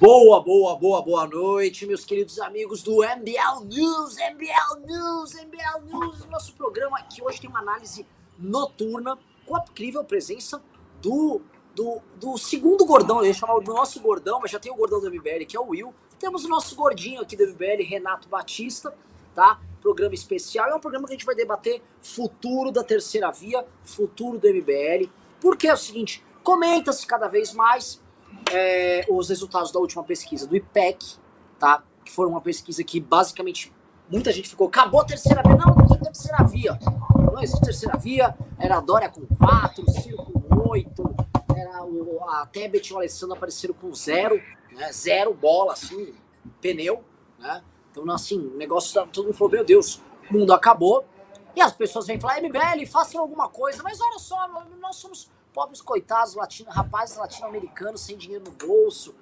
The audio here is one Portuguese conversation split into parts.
Boa, boa, boa, boa noite, meus queridos amigos do MBL News, MBL News, MBL News, nosso programa aqui hoje tem uma análise noturna com a incrível presença do, do, do segundo gordão, eu ia chamar o nosso gordão, mas já tem o gordão do MBL, que é o Will. Temos o nosso gordinho aqui do MBL, Renato Batista, tá? Programa especial, é um programa que a gente vai debater futuro da terceira via, futuro do MBL, porque é o seguinte, comenta-se cada vez mais é, os resultados da última pesquisa do IPEC, tá? Que foi uma pesquisa que basicamente muita gente ficou, acabou a terceira via. Não, não tem terceira via. Não existe terceira via. Era a Dória com 4, Ciro com 8, era o, a Tebet e o Alessandro apareceram com zero, né? Zero bola, assim, pneu, né? Então, assim, o negócio, todo mundo falou, meu Deus, o mundo acabou. E as pessoas vêm falar, MBL, façam alguma coisa. Mas olha só, nós somos pobres coitados, latino, rapazes latino-americanos sem dinheiro no bolso,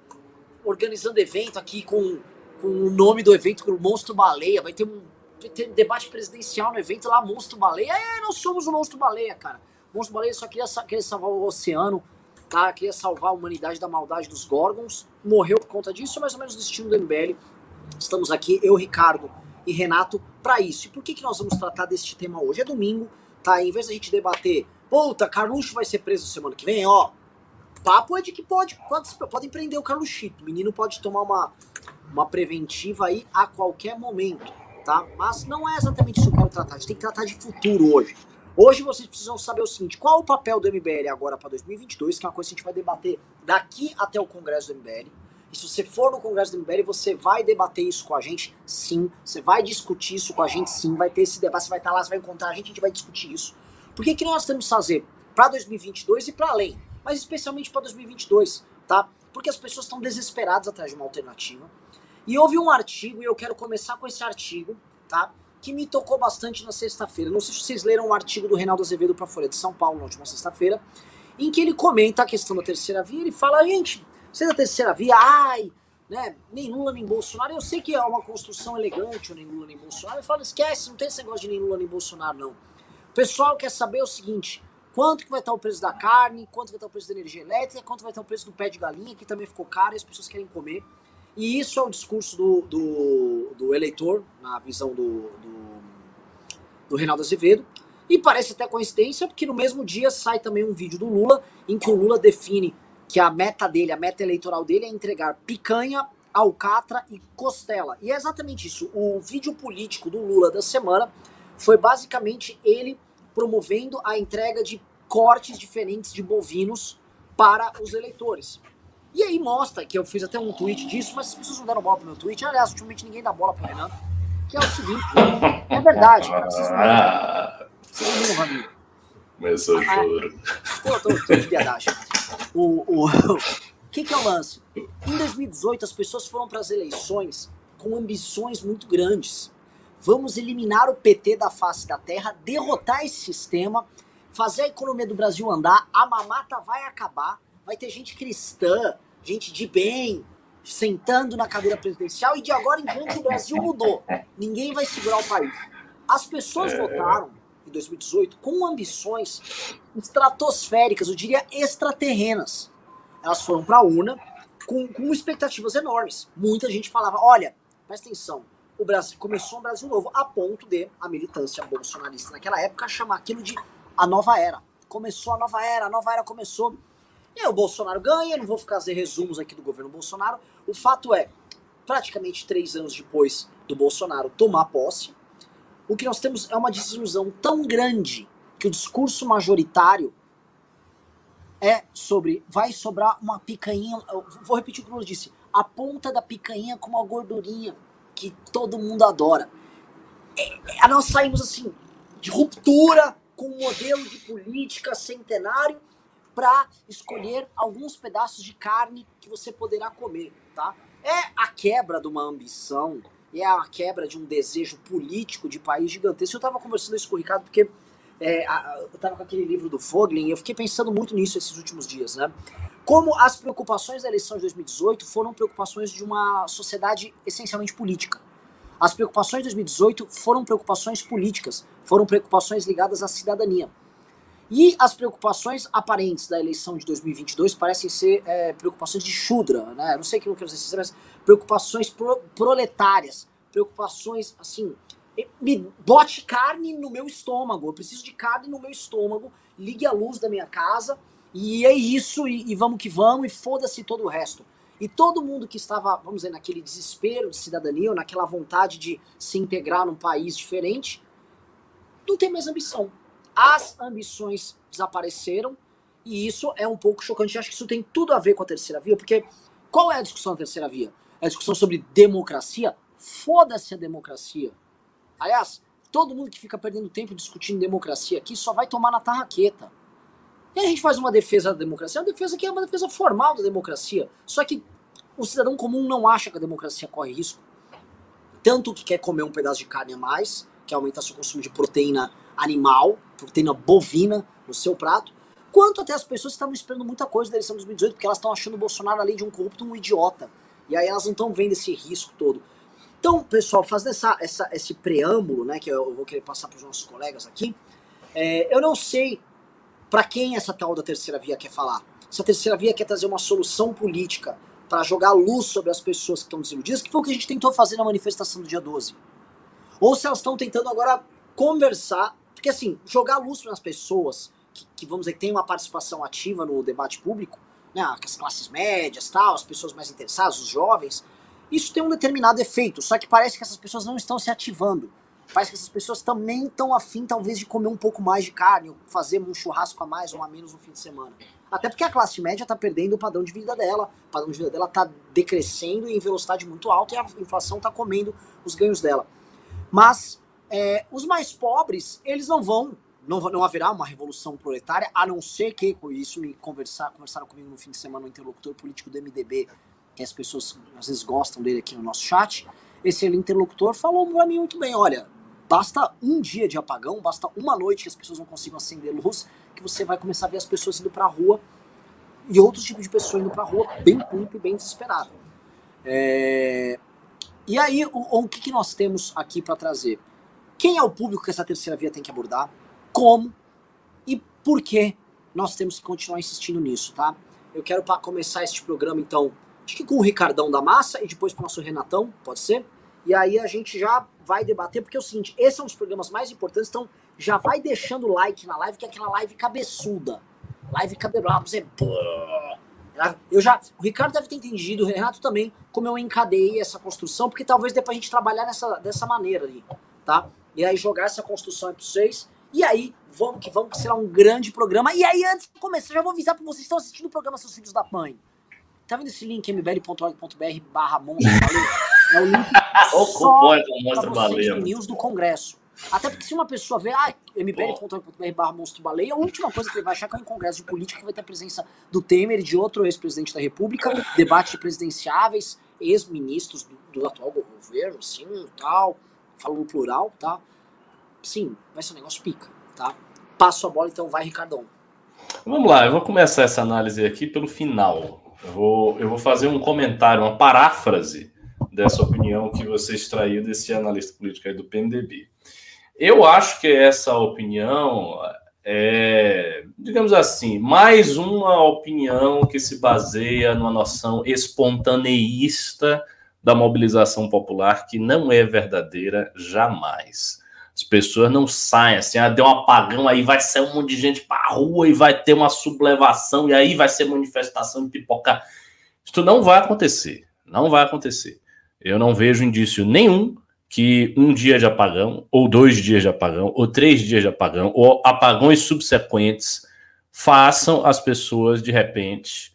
organizando evento aqui com, com o nome do evento, com o Monstro Baleia. Vai ter um, vai ter debate presidencial no evento lá, Monstro Baleia. É, nós somos o Monstro Baleia, cara. O Monstro Baleia só queria, queria salvar o oceano, tá? Queria salvar a humanidade da maldade dos Gorgons. Morreu por conta disso, mais ou menos o destino do MBL. Estamos aqui, eu, Ricardo e Renato, para isso. E por que, que nós vamos tratar deste tema hoje? É domingo, tá? Em vez da gente debater Puta, Carluxo vai ser preso semana que vem, ó. Papo é de que pode, pode, pode empreender o Carluxito. O menino pode tomar uma, uma preventiva aí a qualquer momento, tá? Mas não é exatamente isso que eu quero tratar. A gente tem que tratar de futuro hoje. Hoje vocês precisam saber o seguinte: qual o papel do MBL agora para 2022, que é uma coisa que a gente vai debater daqui até o Congresso do MBL. E se você for no Congresso do MBL, você vai debater isso com a gente, sim. Você vai discutir isso com a gente, sim. Vai ter esse debate, você vai estar lá, você vai encontrar a gente, a gente vai discutir isso. Por que, que nós temos que fazer para 2022 e para além? Mas especialmente para 2022, tá? Porque as pessoas estão desesperadas atrás de uma alternativa. E houve um artigo, e eu quero começar com esse artigo, tá? Que me tocou bastante na sexta-feira. Não sei se vocês leram o um artigo do Reinaldo Azevedo para a Folha de São Paulo na última sexta-feira, em que ele comenta a questão da terceira via. Ele fala, gente, você é da terceira via, ai, né? Nem Lula nem Bolsonaro. Eu sei que é uma construção elegante, nem Lula nem Bolsonaro. Eu falo, esquece, não tem esse negócio de nem Lula nem Bolsonaro, não pessoal quer saber o seguinte: quanto que vai estar o preço da carne, quanto vai estar o preço da energia elétrica, quanto vai estar o preço do pé de galinha, que também ficou caro e as pessoas querem comer. E isso é o discurso do, do, do eleitor, na visão do, do, do Reinaldo Azevedo. E parece até coincidência, porque no mesmo dia sai também um vídeo do Lula, em que o Lula define que a meta dele, a meta eleitoral dele é entregar picanha, alcatra e costela. E é exatamente isso. O vídeo político do Lula da semana foi basicamente ele promovendo a entrega de cortes diferentes de bovinos para os eleitores. E aí mostra, que eu fiz até um tweet disso, mas as pessoas não deram bola pro meu tweet. Aliás, ultimamente ninguém dá bola pro Renan. Que é o seguinte, é verdade, cara. Vocês não ah, Começou o choro. Tô, tô, tô de piadagem. O, o, o que, que é o lance? Em 2018, as pessoas foram para as eleições com ambições muito grandes. Vamos eliminar o PT da face da terra, derrotar esse sistema, fazer a economia do Brasil andar, a mamata vai acabar, vai ter gente cristã, gente de bem, sentando na cadeira presidencial e de agora em diante o Brasil mudou. Ninguém vai segurar o país. As pessoas é... votaram em 2018 com ambições estratosféricas, eu diria extraterrenas. Elas foram para a urna com, com expectativas enormes. Muita gente falava: olha, presta atenção, o Brasil começou um Brasil novo, a ponto de a militância bolsonarista naquela época chamar aquilo de a nova era. Começou a nova era, a nova era começou. E aí o Bolsonaro ganha, não vou ficar fazer resumos aqui do governo Bolsonaro. O fato é, praticamente três anos depois do Bolsonaro tomar posse, o que nós temos é uma desilusão tão grande que o discurso majoritário é sobre vai sobrar uma picanha. Vou repetir o que o disse: a ponta da picanha com uma gordurinha que todo mundo adora. É, é, nós saímos assim de ruptura com um modelo de política centenário para escolher alguns pedaços de carne que você poderá comer, tá? É a quebra de uma ambição, é a quebra de um desejo político de país gigantesco. Eu estava conversando isso com o Ricardo porque é, eu estava com aquele livro do Foglin e eu fiquei pensando muito nisso esses últimos dias, né? Como as preocupações da eleição de 2018 foram preocupações de uma sociedade essencialmente política. As preocupações de 2018 foram preocupações políticas, foram preocupações ligadas à cidadania. E as preocupações aparentes da eleição de 2022 parecem ser é, preocupações de Shudra, né? Não sei o que eu quero dizer, mas preocupações pro, proletárias, preocupações assim. Me bote carne no meu estômago, eu preciso de carne no meu estômago, ligue a luz da minha casa, e é isso, e, e vamos que vamos, e foda-se todo o resto. E todo mundo que estava, vamos dizer, naquele desespero de cidadania, ou naquela vontade de se integrar num país diferente, não tem mais ambição as ambições desapareceram e isso é um pouco chocante. Eu acho que isso tem tudo a ver com a terceira via, porque qual é a discussão da terceira via? É a discussão sobre democracia? Foda-se a democracia. Aliás, todo mundo que fica perdendo tempo discutindo democracia aqui só vai tomar na tarraqueta. E a gente faz uma defesa da democracia, uma defesa que é uma defesa formal da democracia. Só que o cidadão comum não acha que a democracia corre risco. Tanto que quer comer um pedaço de carne a mais, que aumenta seu consumo de proteína animal, proteína bovina no seu prato, quanto até as pessoas que estavam esperando muita coisa da eleição de 2018, porque elas estão achando o Bolsonaro, além de um corrupto, um idiota. E aí elas não estão vendo esse risco todo. Então, pessoal, fazendo essa, essa, esse preâmbulo, né, que eu vou querer passar para os nossos colegas aqui, é, eu não sei para quem essa tal da terceira via quer falar. Se a terceira via quer trazer uma solução política para jogar luz sobre as pessoas que estão desiludidas, que foi o que a gente tentou fazer na manifestação do dia 12. Ou se elas estão tentando agora conversar porque, assim, jogar luz nas pessoas que, que, vamos dizer, tem uma participação ativa no debate público, né, as classes médias, tal, as pessoas mais interessadas, os jovens, isso tem um determinado efeito. Só que parece que essas pessoas não estão se ativando. Parece que essas pessoas também estão afim, talvez, de comer um pouco mais de carne, ou fazer um churrasco a mais ou a menos no fim de semana. Até porque a classe média está perdendo o padrão de vida dela, o padrão de vida dela está decrescendo em velocidade muito alta e a inflação está comendo os ganhos dela. Mas é, os mais pobres, eles não vão, não, não haverá uma revolução proletária, a não ser que, isso me conversar, conversaram comigo no fim de semana, o interlocutor político do MDB, que as pessoas às vezes gostam dele aqui no nosso chat, esse interlocutor falou para mim muito bem, olha, basta um dia de apagão, basta uma noite que as pessoas não consigam acender luz, que você vai começar a ver as pessoas indo para a rua e outros tipos de pessoas indo para a rua bem puto e bem desesperado. É... E aí, o, o que, que nós temos aqui para trazer? Quem é o público que essa terceira via tem que abordar? Como? E por que nós temos que continuar insistindo nisso, tá? Eu quero para começar este programa, então, acho que com o Ricardão da Massa e depois com o nosso Renatão, pode ser? E aí a gente já vai debater, porque é o seguinte, esse é um dos programas mais importantes, então já vai deixando o like na live, que é aquela live cabeçuda. Live cabeluda, você... Eu já, o Ricardo deve ter entendido, o Renato também, como eu encadei essa construção, porque talvez dê pra gente trabalhar nessa, dessa maneira ali, tá? e aí jogar essa construção entre vocês. E aí, vamos que vamos, que será um grande programa. E aí, antes de começar, já vou avisar para vocês que estão assistindo o programa Seus Filhos da Mãe. Tá vendo esse link mbl.org.br barra monstro É o link só para vocês do news do Congresso. Até porque se uma pessoa vê, ah, mbl.org.br barra monstro baleia, a última coisa que ele vai achar é que é um congresso de política que vai ter a presença do Temer e de outro ex-presidente da República, debate presidenciáveis, ex-ministros do, do, atual governo, sim, tal, falando no plural, tá? Sim, vai ser um negócio pica, tá? Passo a bola, então vai, Ricardão. Vamos lá, eu vou começar essa análise aqui pelo final. Eu vou, eu vou fazer um comentário, uma paráfrase dessa opinião que você extraiu desse analista político aí do PMDB. Eu acho que essa opinião é, digamos assim, mais uma opinião que se baseia numa noção espontaneísta da mobilização popular que não é verdadeira jamais. As pessoas não saem assim, ah, deu um apagão, aí vai sair um monte de gente para rua e vai ter uma sublevação, e aí vai ser manifestação de pipocar. Isso não vai acontecer. Não vai acontecer. Eu não vejo indício nenhum que um dia de apagão, ou dois dias de apagão, ou três dias de apagão, ou apagões subsequentes façam as pessoas, de repente,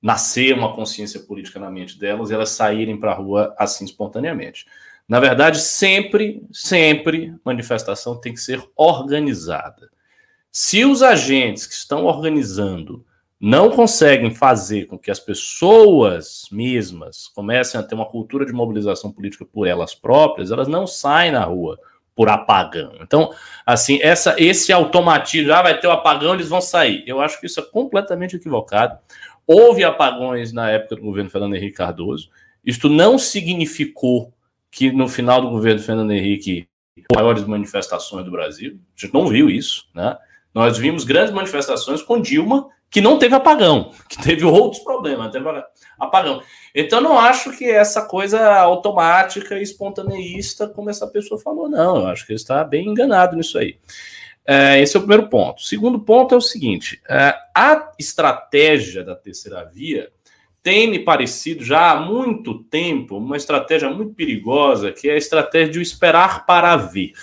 nascer uma consciência política na mente delas e elas saírem para a rua assim espontaneamente. Na verdade, sempre, sempre manifestação tem que ser organizada. Se os agentes que estão organizando não conseguem fazer com que as pessoas mesmas comecem a ter uma cultura de mobilização política por elas próprias, elas não saem na rua por apagão. Então, assim, essa, esse automatismo, ah, vai ter o apagão, eles vão sair. Eu acho que isso é completamente equivocado. Houve apagões na época do governo Fernando Henrique Cardoso. Isto não significou que no final do governo Fernando Henrique maiores manifestações do Brasil. A gente não viu isso, né? Nós vimos grandes manifestações com Dilma que não teve apagão, que teve outros problemas, teve apagão. Então, não acho que essa coisa automática e espontaneísta, como essa pessoa falou, não. Eu acho que ele está bem enganado nisso aí. É, esse é o primeiro ponto. O segundo ponto é o seguinte: é, a estratégia da terceira via tem me parecido já há muito tempo uma estratégia muito perigosa, que é a estratégia de esperar para ver.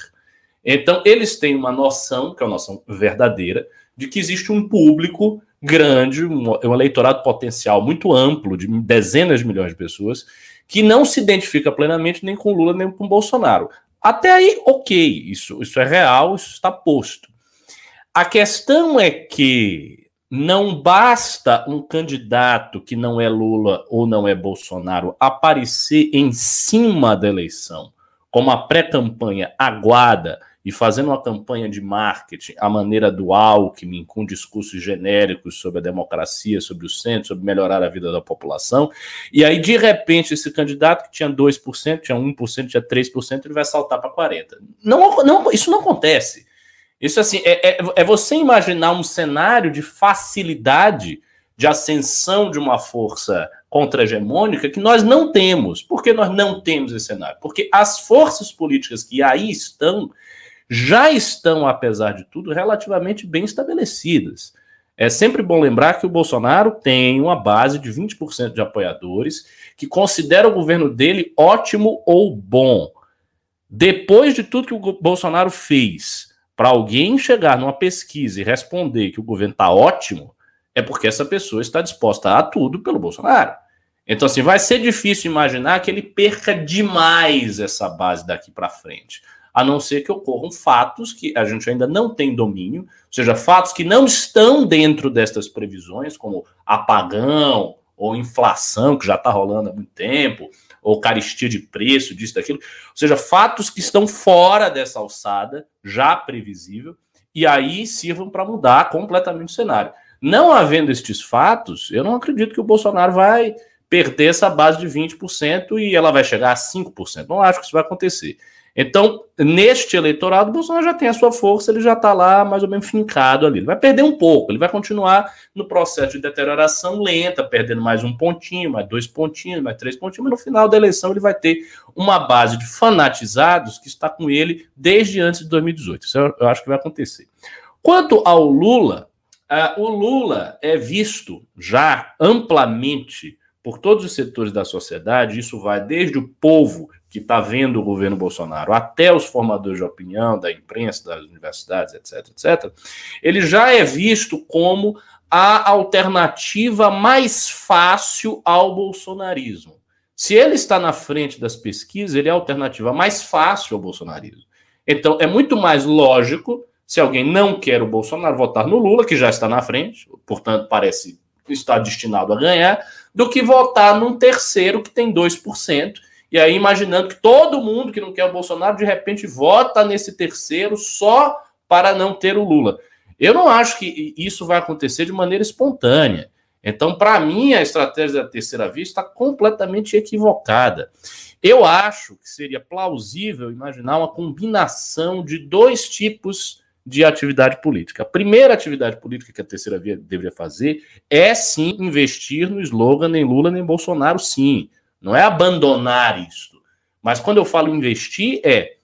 Então, eles têm uma noção, que é uma noção verdadeira, de que existe um público grande, um, um eleitorado potencial muito amplo, de dezenas de milhões de pessoas, que não se identifica plenamente nem com Lula nem com Bolsonaro. Até aí, ok, isso, isso é real, isso está posto. A questão é que não basta um candidato que não é Lula ou não é Bolsonaro aparecer em cima da eleição, como a pré-campanha aguada e fazendo uma campanha de marketing à maneira do Alckmin, com discursos genéricos sobre a democracia, sobre o centro, sobre melhorar a vida da população, e aí, de repente, esse candidato que tinha 2%, tinha 1%, tinha 3%, ele vai saltar para 40%. Não, não, isso não acontece. Isso assim, é, é, é você imaginar um cenário de facilidade de ascensão de uma força contra-hegemônica que nós não temos. Por que nós não temos esse cenário? Porque as forças políticas que aí estão já estão, apesar de tudo, relativamente bem estabelecidas. É sempre bom lembrar que o Bolsonaro tem uma base de 20% de apoiadores que considera o governo dele ótimo ou bom. Depois de tudo que o Bolsonaro fez, para alguém chegar numa pesquisa e responder que o governo está ótimo, é porque essa pessoa está disposta a tudo pelo Bolsonaro. Então, assim, vai ser difícil imaginar que ele perca demais essa base daqui para frente a não ser que ocorram fatos que a gente ainda não tem domínio, ou seja, fatos que não estão dentro destas previsões, como apagão ou inflação, que já está rolando há muito tempo, ou caristia de preço, disso, daquilo, ou seja, fatos que estão fora dessa alçada, já previsível, e aí sirvam para mudar completamente o cenário. Não havendo estes fatos, eu não acredito que o Bolsonaro vai perder essa base de 20% e ela vai chegar a 5%. Não acho que isso vai acontecer. Então, neste eleitorado, Bolsonaro já tem a sua força, ele já está lá mais ou menos fincado ali. Ele vai perder um pouco, ele vai continuar no processo de deterioração lenta, perdendo mais um pontinho, mais dois pontinhos, mais três pontinhos, mas no final da eleição ele vai ter uma base de fanatizados que está com ele desde antes de 2018. Isso eu, acho que vai acontecer. Quanto ao Lula, uh, o Lula é visto já amplamente por todos os setores da sociedade, isso vai desde o povo que está vendo o governo Bolsonaro, até os formadores de opinião, da imprensa, das universidades, etc., etc., ele já é visto como a alternativa mais fácil ao bolsonarismo. Se ele está na frente das pesquisas, ele é a alternativa mais fácil ao bolsonarismo. Então, é muito mais lógico, se alguém não quer o Bolsonaro, votar no Lula, que já está na frente, portanto, parece estar destinado a ganhar, do que votar num terceiro que tem 2%, e aí, imaginando que todo mundo que não quer o Bolsonaro, de repente, vota nesse terceiro só para não ter o Lula. Eu não acho que isso vai acontecer de maneira espontânea. Então, para mim, a estratégia da terceira via está completamente equivocada. Eu acho que seria plausível imaginar uma combinação de dois tipos de atividade política. A primeira atividade política que a terceira via deveria fazer é sim investir no slogan nem Lula nem Bolsonaro, sim. Não é abandonar isto. Mas quando eu falo investir, é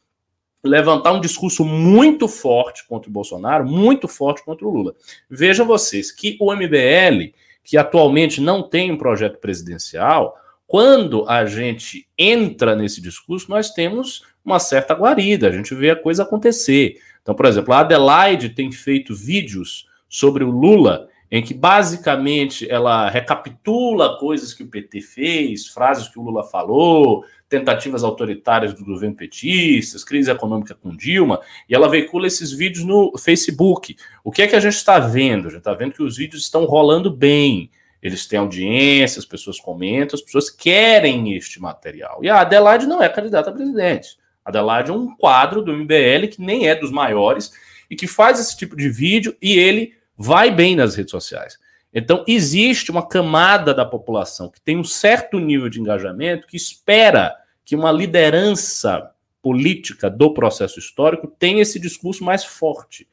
levantar um discurso muito forte contra o Bolsonaro, muito forte contra o Lula. Vejam vocês que o MBL, que atualmente não tem um projeto presidencial, quando a gente entra nesse discurso, nós temos uma certa guarida, a gente vê a coisa acontecer. Então, por exemplo, a Adelaide tem feito vídeos sobre o Lula em que basicamente ela recapitula coisas que o PT fez, frases que o Lula falou, tentativas autoritárias do governo petista, crise econômica com Dilma, e ela veicula esses vídeos no Facebook. O que é que a gente está vendo? A gente está vendo que os vídeos estão rolando bem. Eles têm audiência, as pessoas comentam, as pessoas querem este material. E a Adelaide não é candidata a presidente. Adelaide é um quadro do MBL que nem é dos maiores e que faz esse tipo de vídeo e ele vai bem nas redes sociais. Então, existe uma camada da população que tem um certo nível de engajamento que espera que uma liderança política do processo histórico tenha esse discurso mais forte.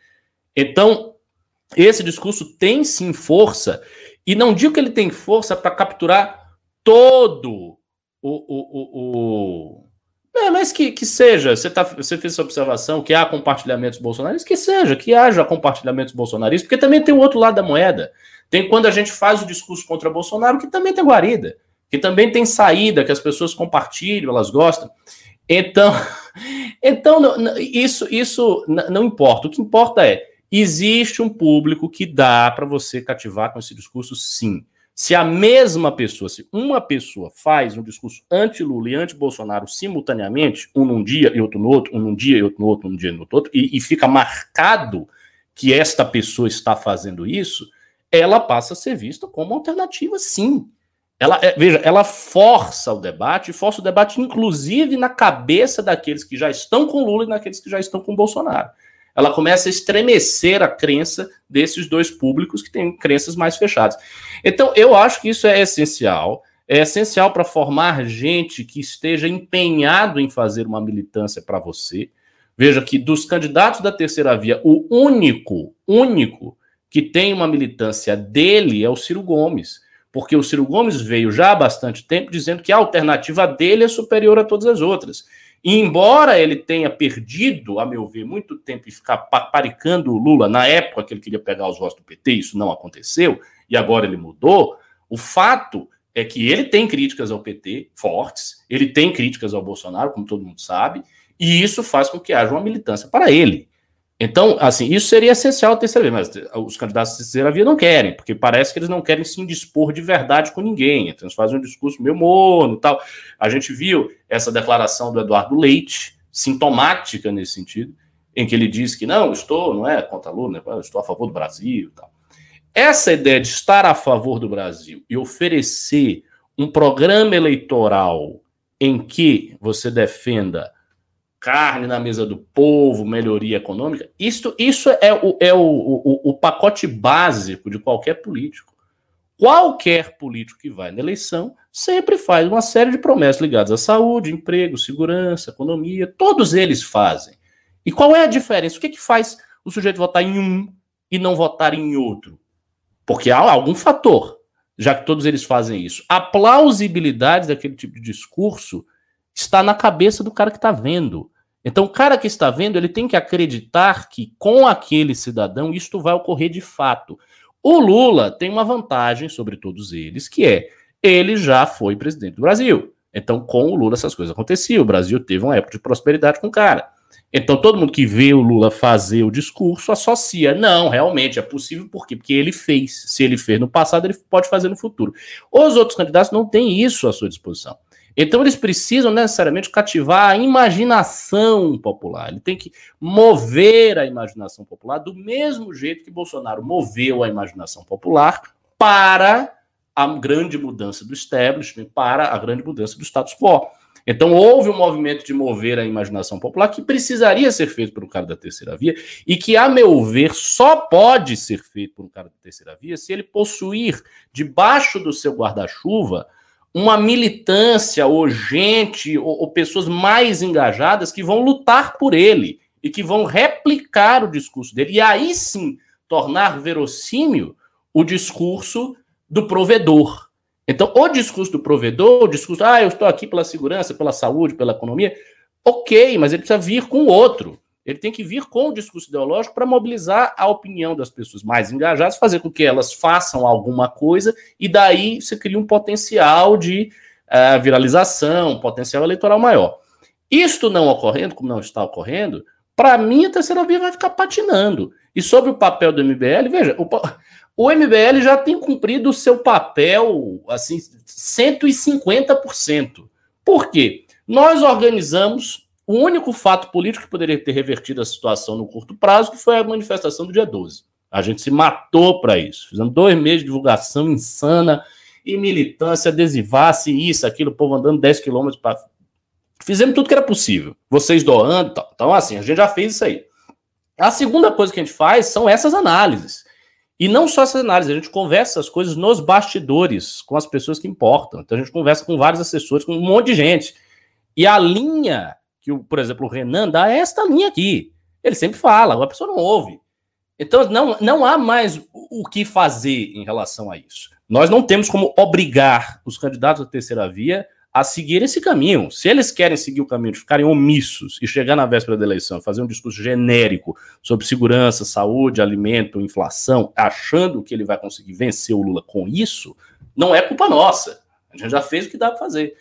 Então, esse discurso tem sim força, e não digo que ele tem força para capturar todo o, o, o, o é, mas que, que seja, você, tá, você fez essa observação que há compartilhamentos bolsonaristas, que seja, que haja compartilhamentos bolsonaristas, porque também tem o outro lado da moeda. Tem quando a gente faz o discurso contra Bolsonaro, que também tem guarida, que também tem saída, que as pessoas compartilham, elas gostam. Então, então isso, isso não importa. O que importa é, existe um público que dá para você cativar com esse discurso, sim. Se a mesma pessoa, se uma pessoa faz um discurso anti-Lula e anti-Bolsonaro simultaneamente, um num dia e outro no outro, um num dia e outro no outro, um dia e no outro, e, e fica marcado que esta pessoa está fazendo isso, ela passa a ser vista como alternativa, sim. Ela, é, veja, ela força o debate, força o debate, inclusive, na cabeça daqueles que já estão com Lula e naqueles que já estão com Bolsonaro ela começa a estremecer a crença desses dois públicos que têm crenças mais fechadas. Então, eu acho que isso é essencial. É essencial para formar gente que esteja empenhado em fazer uma militância para você. Veja que dos candidatos da terceira via, o único, único que tem uma militância dele é o Ciro Gomes. Porque o Ciro Gomes veio já há bastante tempo dizendo que a alternativa dele é superior a todas as outras. E embora ele tenha perdido, a meu ver, muito tempo e ficar paparicando o Lula na época que ele queria pegar os votos do PT, isso não aconteceu, e agora ele mudou, o fato é que ele tem críticas ao PT fortes, ele tem críticas ao Bolsonaro, como todo mundo sabe, e isso faz com que haja uma militância para ele. Então, assim, isso seria essencial a terceira via, mas os candidatos de terceira via não querem, porque parece que eles não querem se indispor de verdade com ninguém. Então, eles fazem um discurso meio morno e tal. A gente viu essa declaração do Eduardo Leite, sintomática nesse sentido, em que ele diz que não, estou, não é contra Lula, né, estou a favor do Brasil tal. Essa ideia de estar a favor do Brasil e oferecer um programa eleitoral em que você defenda carne na mesa do povo, melhoria econômica. Isto, isso é, o, é o, o, o pacote básico de qualquer político. Qualquer político que vai na eleição sempre faz uma série de promessas ligadas à saúde, emprego, segurança, economia. Todos eles fazem. E qual é a diferença? O que, que faz o sujeito votar em um e não votar em outro? Porque há algum fator, já que todos eles fazem isso. A plausibilidade daquele tipo de discurso está na cabeça do cara que está vendo. Então, o cara que está vendo, ele tem que acreditar que com aquele cidadão isto vai ocorrer de fato. O Lula tem uma vantagem sobre todos eles, que é ele já foi presidente do Brasil. Então, com o Lula essas coisas aconteciam. O Brasil teve uma época de prosperidade com o cara. Então, todo mundo que vê o Lula fazer o discurso associa. Não, realmente é possível, por quê? Porque ele fez. Se ele fez no passado, ele pode fazer no futuro. Os outros candidatos não têm isso à sua disposição. Então eles precisam necessariamente cativar a imaginação popular. Ele tem que mover a imaginação popular do mesmo jeito que Bolsonaro moveu a imaginação popular para a grande mudança do establishment, para a grande mudança do status quo. Então houve um movimento de mover a imaginação popular que precisaria ser feito por um cara da terceira via e que, a meu ver, só pode ser feito por um cara da terceira via se ele possuir debaixo do seu guarda-chuva uma militância ou gente ou, ou, pessoas mais engajadas que vão lutar por ele e que vão replicar o discurso dele e aí sim tornar verossímil o discurso do provedor. Então, o discurso do provedor, o discurso, ah, eu estou aqui pela segurança, pela saúde, pela economia, ok, mas ele precisa vir com outro. Ele tem que vir com o discurso ideológico para mobilizar a opinião das pessoas mais engajadas, fazer com que elas façam alguma coisa, e daí você cria um potencial de uh, viralização, um potencial eleitoral maior. Isto não ocorrendo, como não está ocorrendo, para mim a terceira via vai ficar patinando. E sobre o papel do MBL, veja, o, o MBL já tem cumprido o seu papel assim 150%. Por quê? Nós organizamos o único fato político que poderia ter revertido a situação no curto prazo que foi a manifestação do dia 12. A gente se matou para isso. Fizemos dois meses de divulgação insana e militância, adesivasse isso, aquilo, o povo andando 10 quilômetros para. Fizemos tudo que era possível. Vocês doando tal. Então, assim, a gente já fez isso aí. A segunda coisa que a gente faz são essas análises. E não só essas análises, a gente conversa essas coisas nos bastidores, com as pessoas que importam. Então a gente conversa com vários assessores, com um monte de gente. E a linha que, por exemplo, o Renan dá esta linha aqui. Ele sempre fala, a pessoa não ouve. Então, não, não há mais o que fazer em relação a isso. Nós não temos como obrigar os candidatos da terceira via a seguir esse caminho. Se eles querem seguir o caminho de ficarem omissos e chegar na véspera da eleição, fazer um discurso genérico sobre segurança, saúde, alimento, inflação, achando que ele vai conseguir vencer o Lula com isso, não é culpa nossa. A gente já fez o que dá para fazer.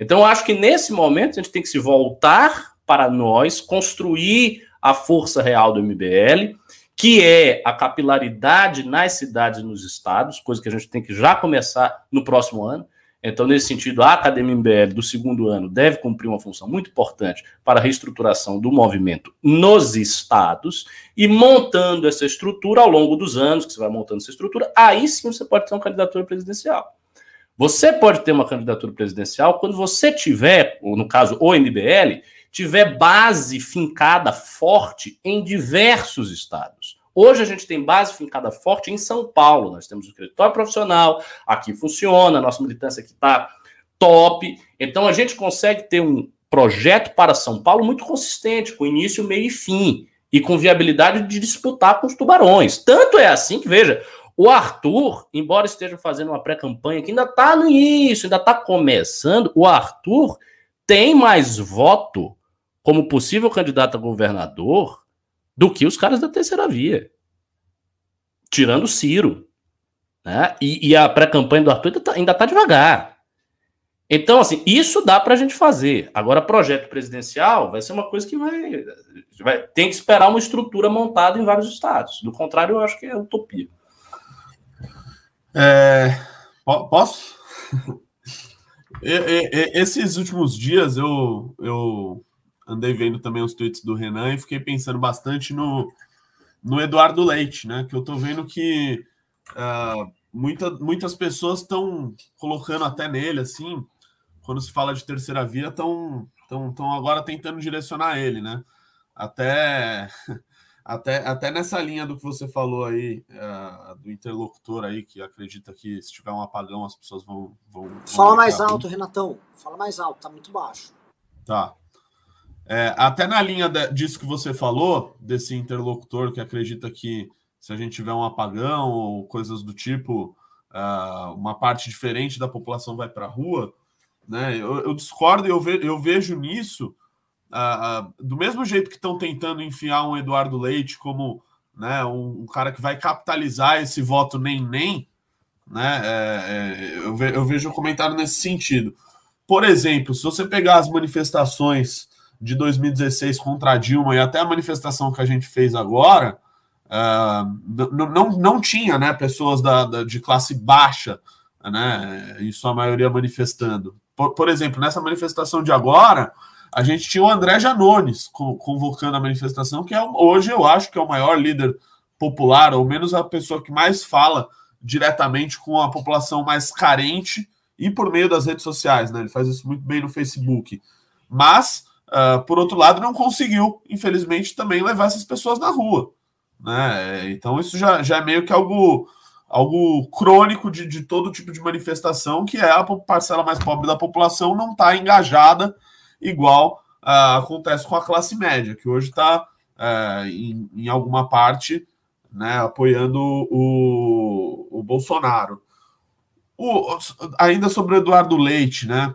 Então, eu acho que nesse momento a gente tem que se voltar para nós, construir a força real do MBL, que é a capilaridade nas cidades e nos estados, coisa que a gente tem que já começar no próximo ano. Então, nesse sentido, a Academia MBL do segundo ano deve cumprir uma função muito importante para a reestruturação do movimento nos estados e montando essa estrutura ao longo dos anos, que você vai montando essa estrutura, aí sim você pode ter uma candidatura presidencial. Você pode ter uma candidatura presidencial quando você tiver, ou no caso o MBL, tiver base fincada forte em diversos estados. Hoje a gente tem base fincada forte em São Paulo. Nós temos o escritório profissional, aqui funciona, a nossa militância aqui está top. Então a gente consegue ter um projeto para São Paulo muito consistente, com início, meio e fim, e com viabilidade de disputar com os tubarões. Tanto é assim que, veja, o Arthur, embora esteja fazendo uma pré-campanha que ainda está no início, ainda está começando, o Arthur tem mais voto como possível candidato a governador do que os caras da terceira via. Tirando o Ciro. Né? E, e a pré-campanha do Arthur ainda está tá devagar. Então, assim, isso dá para a gente fazer. Agora, projeto presidencial vai ser uma coisa que vai, vai. Tem que esperar uma estrutura montada em vários estados. Do contrário, eu acho que é utopia. É, posso? Esses últimos dias eu, eu andei vendo também os tweets do Renan e fiquei pensando bastante no, no Eduardo Leite, né? Que eu tô vendo que uh, muita, muitas pessoas estão colocando até nele, assim, quando se fala de terceira via, estão tão, agora tentando direcionar ele, né? Até até, até nessa linha do que você falou aí, uh, do interlocutor aí, que acredita que se tiver um apagão as pessoas vão. vão, Fala mais alto, Renatão. Fala mais alto, tá muito baixo. Tá. É, até na linha de, disso que você falou, desse interlocutor que acredita que se a gente tiver um apagão ou coisas do tipo, uh, uma parte diferente da população vai para a rua, né? Eu, eu discordo e eu, ve, eu vejo nisso do mesmo jeito que estão tentando enfiar um Eduardo Leite como né, um, um, cara que vai capitalizar esse voto nem nem, né? É, é, eu, ve, eu vejo um comentário nesse sentido. Por exemplo, se você pegar as manifestações de 2016 contra a Dilma e até a manifestação que a gente fez agora, uh, não, não tinha né, pessoas da, da, de classe baixa, né, em sua maioria manifestando. Por, por exemplo, nessa manifestação de agora, a gente tinha o André Janones convocando a manifestação, que é hoje eu acho que é o maior líder popular, ou menos a pessoa que mais fala diretamente com a população mais carente e por meio das redes sociais, né? Ele faz isso muito bem no Facebook. Mas, uh, por outro lado, não conseguiu, infelizmente, também levar essas pessoas na rua. Né? Então, isso já, já é meio que algo, algo crônico de, de todo tipo de manifestação, que é a parcela mais pobre da população não está engajada igual uh, acontece com a classe média, que hoje está uh, em, em, alguma parte né, apoiando o, o Bolsonaro. O, ainda sobre o Eduardo Leite, né?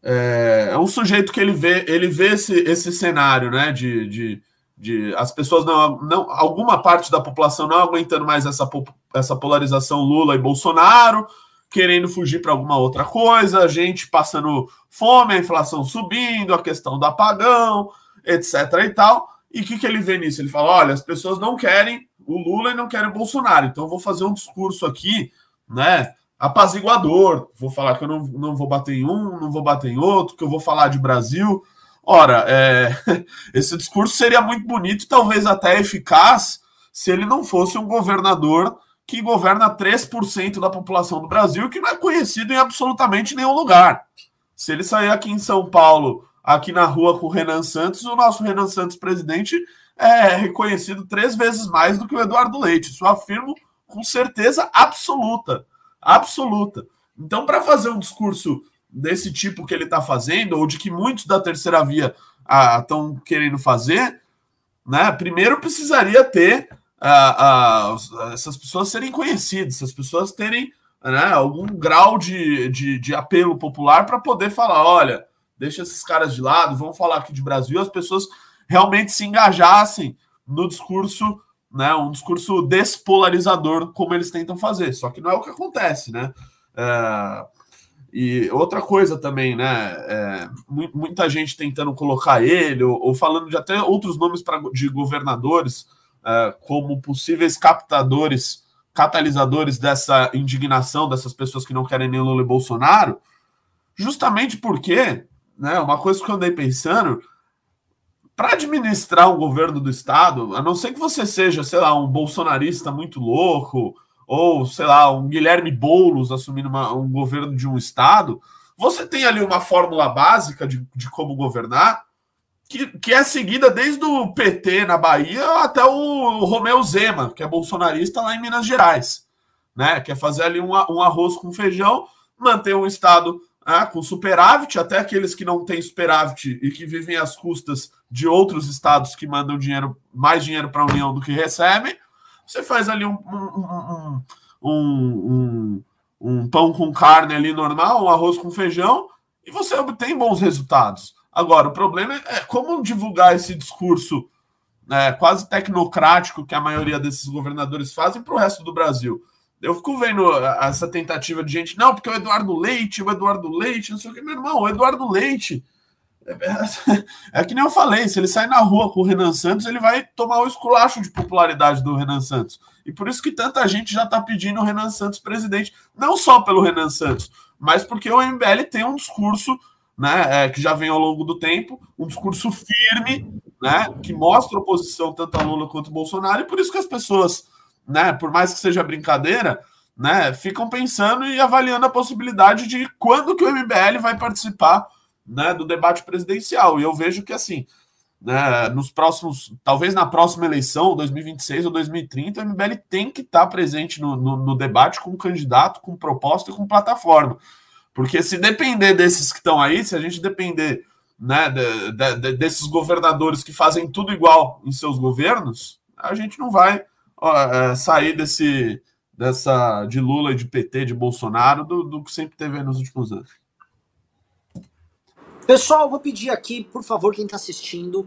É, é, um sujeito que ele vê, ele vê esse, esse cenário, né? De, de, de as pessoas não, não. Alguma parte da população não aguentando mais essa, essa polarização Lula e Bolsonaro querendo fugir para alguma outra coisa, a gente passando fome, a inflação subindo, a questão do apagão, etc. e tal. E o que, que ele vê nisso? Ele fala: olha, as pessoas não querem o Lula e não querem o Bolsonaro, então eu vou fazer um discurso aqui, né? Apaziguador, vou falar que eu não, não vou bater em um, não vou bater em outro, que eu vou falar de Brasil. Ora, é, esse discurso seria muito bonito, talvez até eficaz, se ele não fosse um governador que governa 3% da população do Brasil que não é conhecido em absolutamente nenhum lugar. Se ele sair aqui em São Paulo, aqui na rua com o Renan Santos, o nosso Renan Santos presidente é reconhecido três vezes mais do que o Eduardo Leite. Isso eu afirmo com certeza absoluta. Absoluta. Então, para fazer um discurso desse tipo que ele está fazendo, ou de que muitos da terceira via estão ah, querendo fazer, né, primeiro precisaria ter essas pessoas serem conhecidas, essas pessoas terem né, algum grau de, de, de apelo popular para poder falar: olha, deixa esses caras de lado, vamos falar aqui de Brasil, as pessoas realmente se engajassem no discurso, né, um discurso despolarizador, como eles tentam fazer. Só que não é o que acontece, né? É, e outra coisa também, né? É, muita gente tentando colocar ele, ou, ou, falando de até outros nomes pra, de governadores, é, como possíveis captadores, catalisadores dessa indignação dessas pessoas que não querem nem Lula e Bolsonaro, justamente porque, né? Uma coisa que eu andei pensando para administrar um governo do estado, a não ser que você seja, sei lá, um bolsonarista muito louco, ou sei lá, um Guilherme Boulos assumindo uma, um governo de um estado, você tem ali uma fórmula básica de, de como governar que, que é seguida desde o PT na Bahia até o Romeu Zema, que é bolsonarista lá em Minas Gerais, né? Quer fazer ali um, um arroz com feijão, manter um estado né, com superávit, até aqueles que não têm superávit e que vivem às custas de outros estados que mandam dinheiro, mais dinheiro para a União do que recebem. Você faz ali um, um, um, um, um pão com carne ali normal, um arroz com feijão, e você obtém bons resultados. Agora, o problema é como divulgar esse discurso né, quase tecnocrático que a maioria desses governadores fazem para o resto do Brasil. Eu fico vendo essa tentativa de gente, não, porque o Eduardo Leite, o Eduardo Leite, não sei o que, meu irmão, o Eduardo Leite. É, é, é que nem eu falei, se ele sai na rua com o Renan Santos, ele vai tomar o esculacho de popularidade do Renan Santos. E por isso que tanta gente já está pedindo o Renan Santos presidente, não só pelo Renan Santos, mas porque o MBL tem um discurso né, é, que já vem ao longo do tempo, um discurso firme, né, que mostra oposição tanto a Lula quanto a Bolsonaro, e por isso que as pessoas né, por mais que seja brincadeira, né, ficam pensando e avaliando a possibilidade de quando que o MBL vai participar né, do debate presidencial. E eu vejo que assim, né, nos próximos, talvez na próxima eleição, 2026 ou 2030, o MBL tem que estar presente no, no, no debate com candidato, com proposta e com plataforma. Porque se depender desses que estão aí, se a gente depender né, de, de, de, desses governadores que fazem tudo igual em seus governos, a gente não vai é, sair desse dessa de Lula e de PT, de Bolsonaro, do, do que sempre teve nos últimos anos. Pessoal, vou pedir aqui, por favor, quem está assistindo,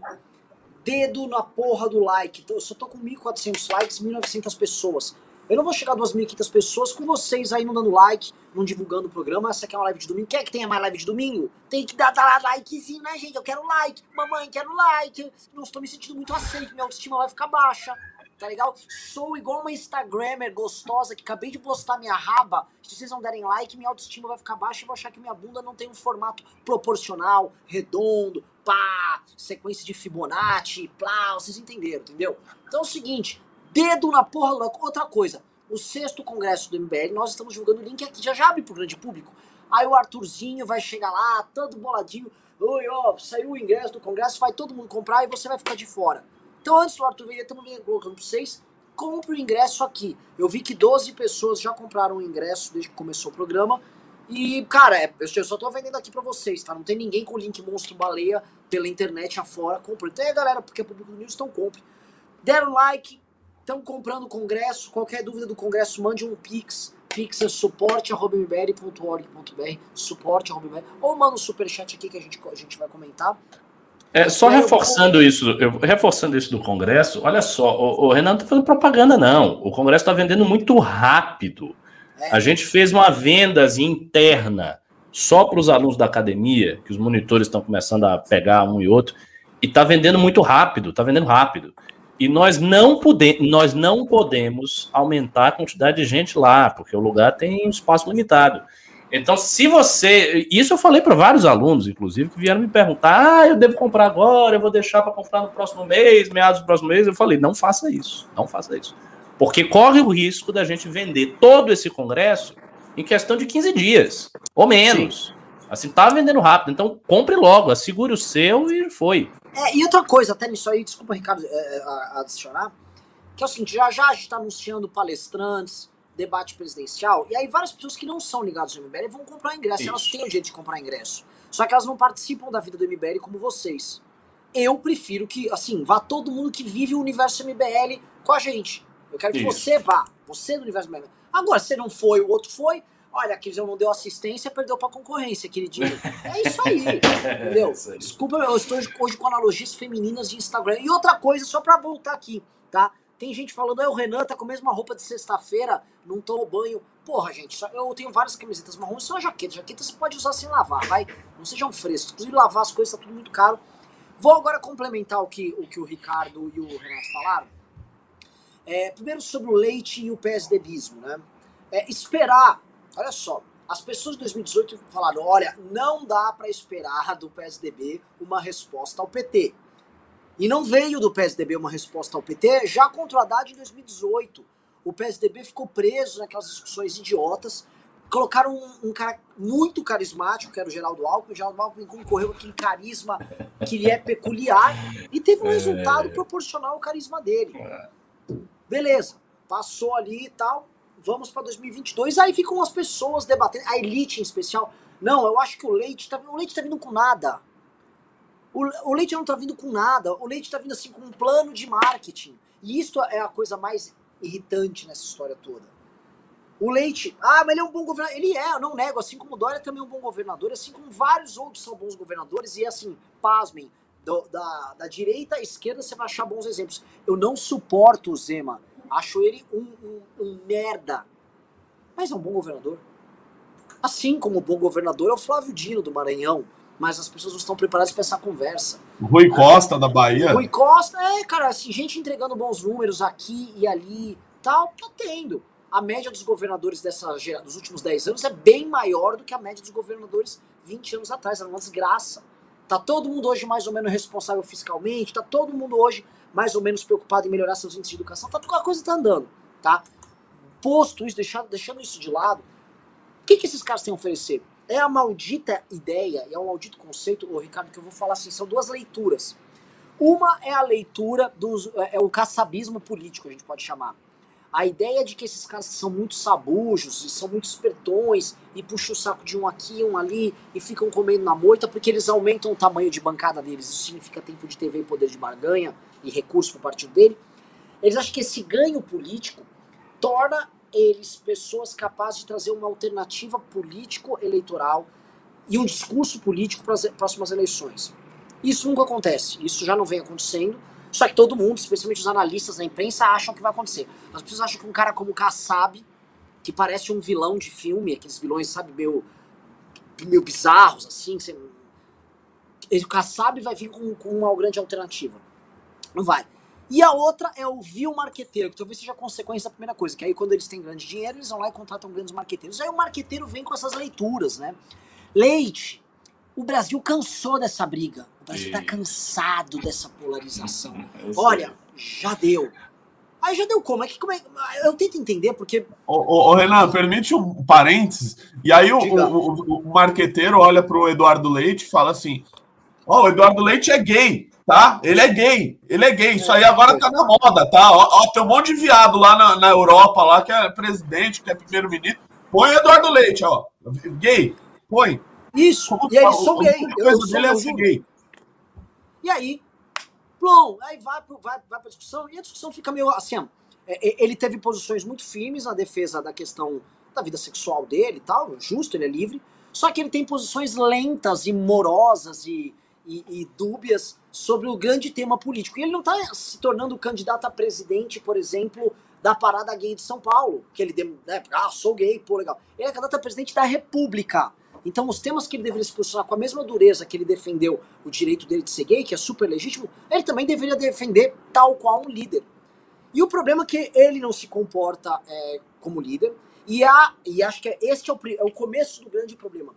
dedo na porra do like. Eu só tô com 1.400 likes, 1.900 pessoas. Eu não vou chegar a 2.500 pessoas com vocês aí não dando like, não divulgando o programa. Essa aqui é uma live de domingo. Quer que tenha mais live de domingo? Tem que dar, dar likezinho, né, gente? Eu quero like. Mamãe, quero like. Não estou me sentindo muito aceito. Minha autoestima vai ficar baixa tá legal? Sou igual uma Instagrammer gostosa que acabei de postar minha raba. Se vocês não derem like, minha autoestima vai ficar baixa e vou achar que minha bunda não tem um formato proporcional, redondo, pá, sequência de Fibonacci, plá, vocês entenderam, entendeu? Então é o seguinte, dedo na porra do... Outra coisa, o sexto congresso do MBL, nós estamos divulgando o link aqui, já já abre pro grande público. Aí o Arthurzinho vai chegar lá, todo boladinho, oi, ó, saiu o ingresso do congresso, vai todo mundo comprar e você vai ficar de fora. Então, antes do Arthur vir, estamos colocando para vocês. Compre o ingresso aqui. Eu vi que 12 pessoas já compraram o ingresso desde que começou o programa. E, cara, é, eu só tô vendendo aqui para vocês, tá? Não tem ninguém com o link Monstro Baleia pela internet afora. Compre. Então, aí, galera, porque é público do News, então compre. Deram like, estão comprando o congresso. Qualquer dúvida do congresso, mande um pix. Pix é suporte.mbl.org.br, suporte.mbl, ou manda um superchat aqui que a gente, a gente vai comentar. É, só reforçando isso, eu, reforçando isso do Congresso, olha só, o, o Renan não está fazendo propaganda, não. O Congresso está vendendo muito rápido. A gente fez uma venda interna só para os alunos da academia, que os monitores estão começando a pegar um e outro, e está vendendo muito rápido, está vendendo rápido. E nós não, pode, nós não podemos aumentar a quantidade de gente lá, porque o lugar tem um espaço limitado. Então, se você. Isso eu falei para vários alunos, inclusive, que vieram me perguntar: ah, eu devo comprar agora, eu vou deixar para comprar no próximo mês, meados do próximo mês. Eu falei: não faça isso, não faça isso. Porque corre o risco da gente vender todo esse congresso em questão de 15 dias, ou menos. Sim. Assim, tá vendendo rápido. Então, compre logo, assegure o seu e foi. É, e outra coisa, até nisso aí, desculpa, Ricardo, é, é adicionar, que é o seguinte: já já a gente está anunciando palestrantes debate presidencial, e aí várias pessoas que não são ligadas ao MBL vão comprar ingresso, Isso. elas têm o direito de comprar ingresso. Só que elas não participam da vida do MBL como vocês. Eu prefiro que, assim, vá todo mundo que vive o universo MBL com a gente. Eu quero que Isso. você vá, você do universo Marvel. Agora, se não foi, o outro foi, olha, aquele não deu assistência, perdeu pra concorrência, queridinho. É isso aí, entendeu? isso aí. Desculpa, eu estou hoje, com analogias femininas de Instagram. E outra coisa, só pra voltar aqui, tá? Tem gente falando, aí o Renan tá com a mesma roupa de sexta-feira, não tomou banho. Porra, gente, eu tenho várias camisetas marrons, só jaqueta. Jaqueta você pode usar sem lavar, vai? Não sejam frescos. Inclusive, lavar as coisas tá tudo muito caro. Vou agora complementar o que o, que o Ricardo e o Renato falaram. É, primeiro sobre o leite e o PSDBismo, né? É, esperar, olha só, as pessoas de 2018 falaram, olha, não dá para esperar do PSDB uma resposta ao PT. E não veio do PSDB uma resposta ao PT já contra o Haddad em 2018. O PSDB ficou preso naquelas discussões idiotas. Colocaram um, um cara muito carismático, que era o Geraldo Alckmin. O Geraldo Alckmin concorreu com aquele carisma que lhe é peculiar e teve um É. resultado proporcional ao carisma dele. Beleza, passou ali e tal. Vamos para 2022. Aí ficam as pessoas debatendo, a elite em especial. Não, eu acho que o leite tá, o leite tá vindo com nada. O, o leite não tá vindo com nada. O leite tá vindo assim com um plano de marketing. E isso é a coisa mais irritante nessa história toda. O Leite, ah, mas ele é um bom governador. Ele é, eu não nego, assim como o Dória também é um bom governador, assim como vários outros são bons governadores, e assim, pasmem, do- da, da direita à esquerda você vai achar bons exemplos. Eu não suporto o Zema, acho ele um, um, um merda, mas é um bom governador. Assim como o bom governador é o Flávio Dino do Maranhão, mas as pessoas não estão preparadas para essa conversa. Rui Costa da Bahia. Rui Costa, é, cara, assim, gente entregando bons números aqui e ali, tal, tá tendo. A média dos governadores dessa, dos últimos 10 anos é bem maior do que a média dos governadores 20 anos atrás, era uma desgraça. Tá todo mundo hoje mais ou menos responsável fiscalmente, tá todo mundo hoje mais ou menos preocupado em melhorar seus índices de educação, tá, a coisa tá andando, tá? Posto isso, deixando, deixando isso de lado, o que, que esses caras têm a oferecer? É a maldita ideia, é um maldito conceito, ô Ricardo, que eu vou falar assim, são duas leituras. Uma é a leitura dos. é o caçabismo político, a gente pode chamar. A ideia de que esses caras são muito sabujos e são muito espertões e puxam o saco de um aqui, um ali e ficam comendo na moita porque eles aumentam o tamanho de bancada deles. Isso significa tempo de TV e poder de barganha e recurso para o partido dele. Eles acham que esse ganho político torna eles pessoas capazes de trazer uma alternativa político-eleitoral e um discurso político para as próximas eleições. Isso nunca acontece, isso já não vem acontecendo. Só que todo mundo, especialmente os analistas da imprensa, acham que vai acontecer. As pessoas acham que um cara como o Kassab, que parece um vilão de filme, aqueles vilões, sabe, meio, meio bizarros, assim, você... O Kassab vai vir com, com uma grande alternativa. Não vai. E a outra é o vil marqueteiro, que talvez seja consequência da primeira coisa, que aí quando eles têm grande dinheiro, eles vão lá e contratam grandes marqueteiros. Aí o marqueteiro vem com essas leituras, né? Leite, o Brasil cansou dessa briga. O Brasil tá Isso. cansado dessa polarização. Olha, já deu. Aí já deu como? É que, como é... Eu tento entender, porque Ô, ô, Renan, permite um parênteses. E aí o, o, o- o marqueteiro olha pro Eduardo Leite e fala assim: Ó, o Eduardo Leite é gay, tá? Ele é gay, ele é gay. Isso aí agora tá na moda, tá? Ó, ó, tem um monte de viado lá na, na Europa, lá, que é presidente, que é primeiro-ministro. Põe o Eduardo Leite, ó. Gay, põe. isso, Como e aí eles são gay. Eu, sou, dele é juro. gay. E aí, plom, aí vai, pro, vai, vai pra discussão, e a discussão fica meio assim, ó, é, é, ele teve posições muito firmes na defesa da questão da vida sexual dele e tal, justo, ele é livre, só que ele tem posições lentas e morosas e, e, e dúbias sobre o grande tema político. E ele não tá se tornando candidato a presidente, por exemplo, da parada gay de São Paulo, que ele, né, ah, sou gay, pô, legal. Ele é candidato a presidente da República. Então, os temas que ele deveria se posicionar com a mesma dureza que ele defendeu o direito dele de ser gay, que é super legítimo, ele também deveria defender tal qual um líder. E o problema é que ele não se comporta é, como líder, e, há, e acho que é, este é o, é o começo do grande problema.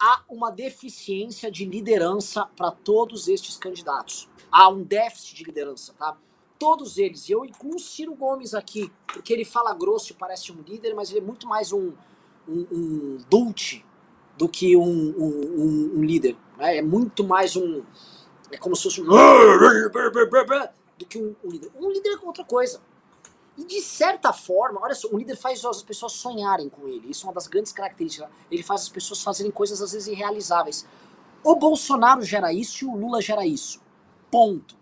Há uma deficiência de liderança para todos estes candidatos. Há um déficit de liderança, tá? Todos eles, e eu incluo o Ciro Gomes aqui, porque ele fala grosso e parece um líder, mas ele é muito mais um, um, um do que um, um, um- líder. né? É muito mais um. É como se fosse um. do que um líder. Um líder é outra coisa. E de certa forma, olha só, um líder faz as pessoas sonharem com ele. Isso é uma das grandes características. Ele faz as pessoas fazerem coisas às vezes irrealizáveis. O Bolsonaro gera isso e o Lula gera isso. Ponto.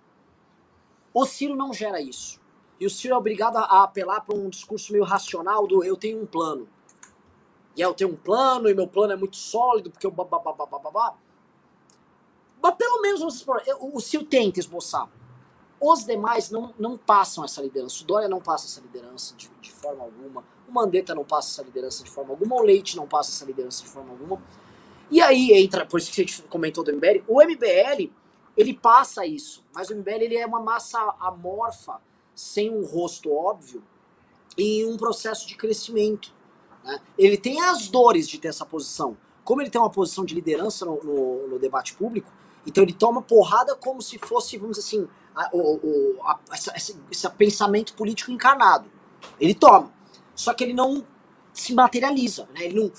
O Ciro não gera isso. E o Ciro é obrigado a apelar para um discurso meio racional do eu tenho um plano. E eu tenho um plano, e meu plano é muito sólido, porque eu babá. Mas pelo menos o Ciro tenta esboçar. Os demais não, não passam essa liderança. O Dória não passa essa liderança de, de forma alguma. O Mandetta não passa essa liderança de forma alguma. O Leite não passa essa liderança de forma alguma. E aí entra, por isso que a gente comentou do MBL, o MBL, ele passa isso. Mas o MBL ele é uma massa amorfa sem um rosto óbvio, em um processo de crescimento. Né? Ele tem as dores de ter essa posição. Como ele tem uma posição de liderança no, no, no debate público, então ele toma porrada como se fosse, vamos dizer assim, a, o, a, esse, esse pensamento político encarnado. Ele toma. Só que ele não se materializa, né? Ele não.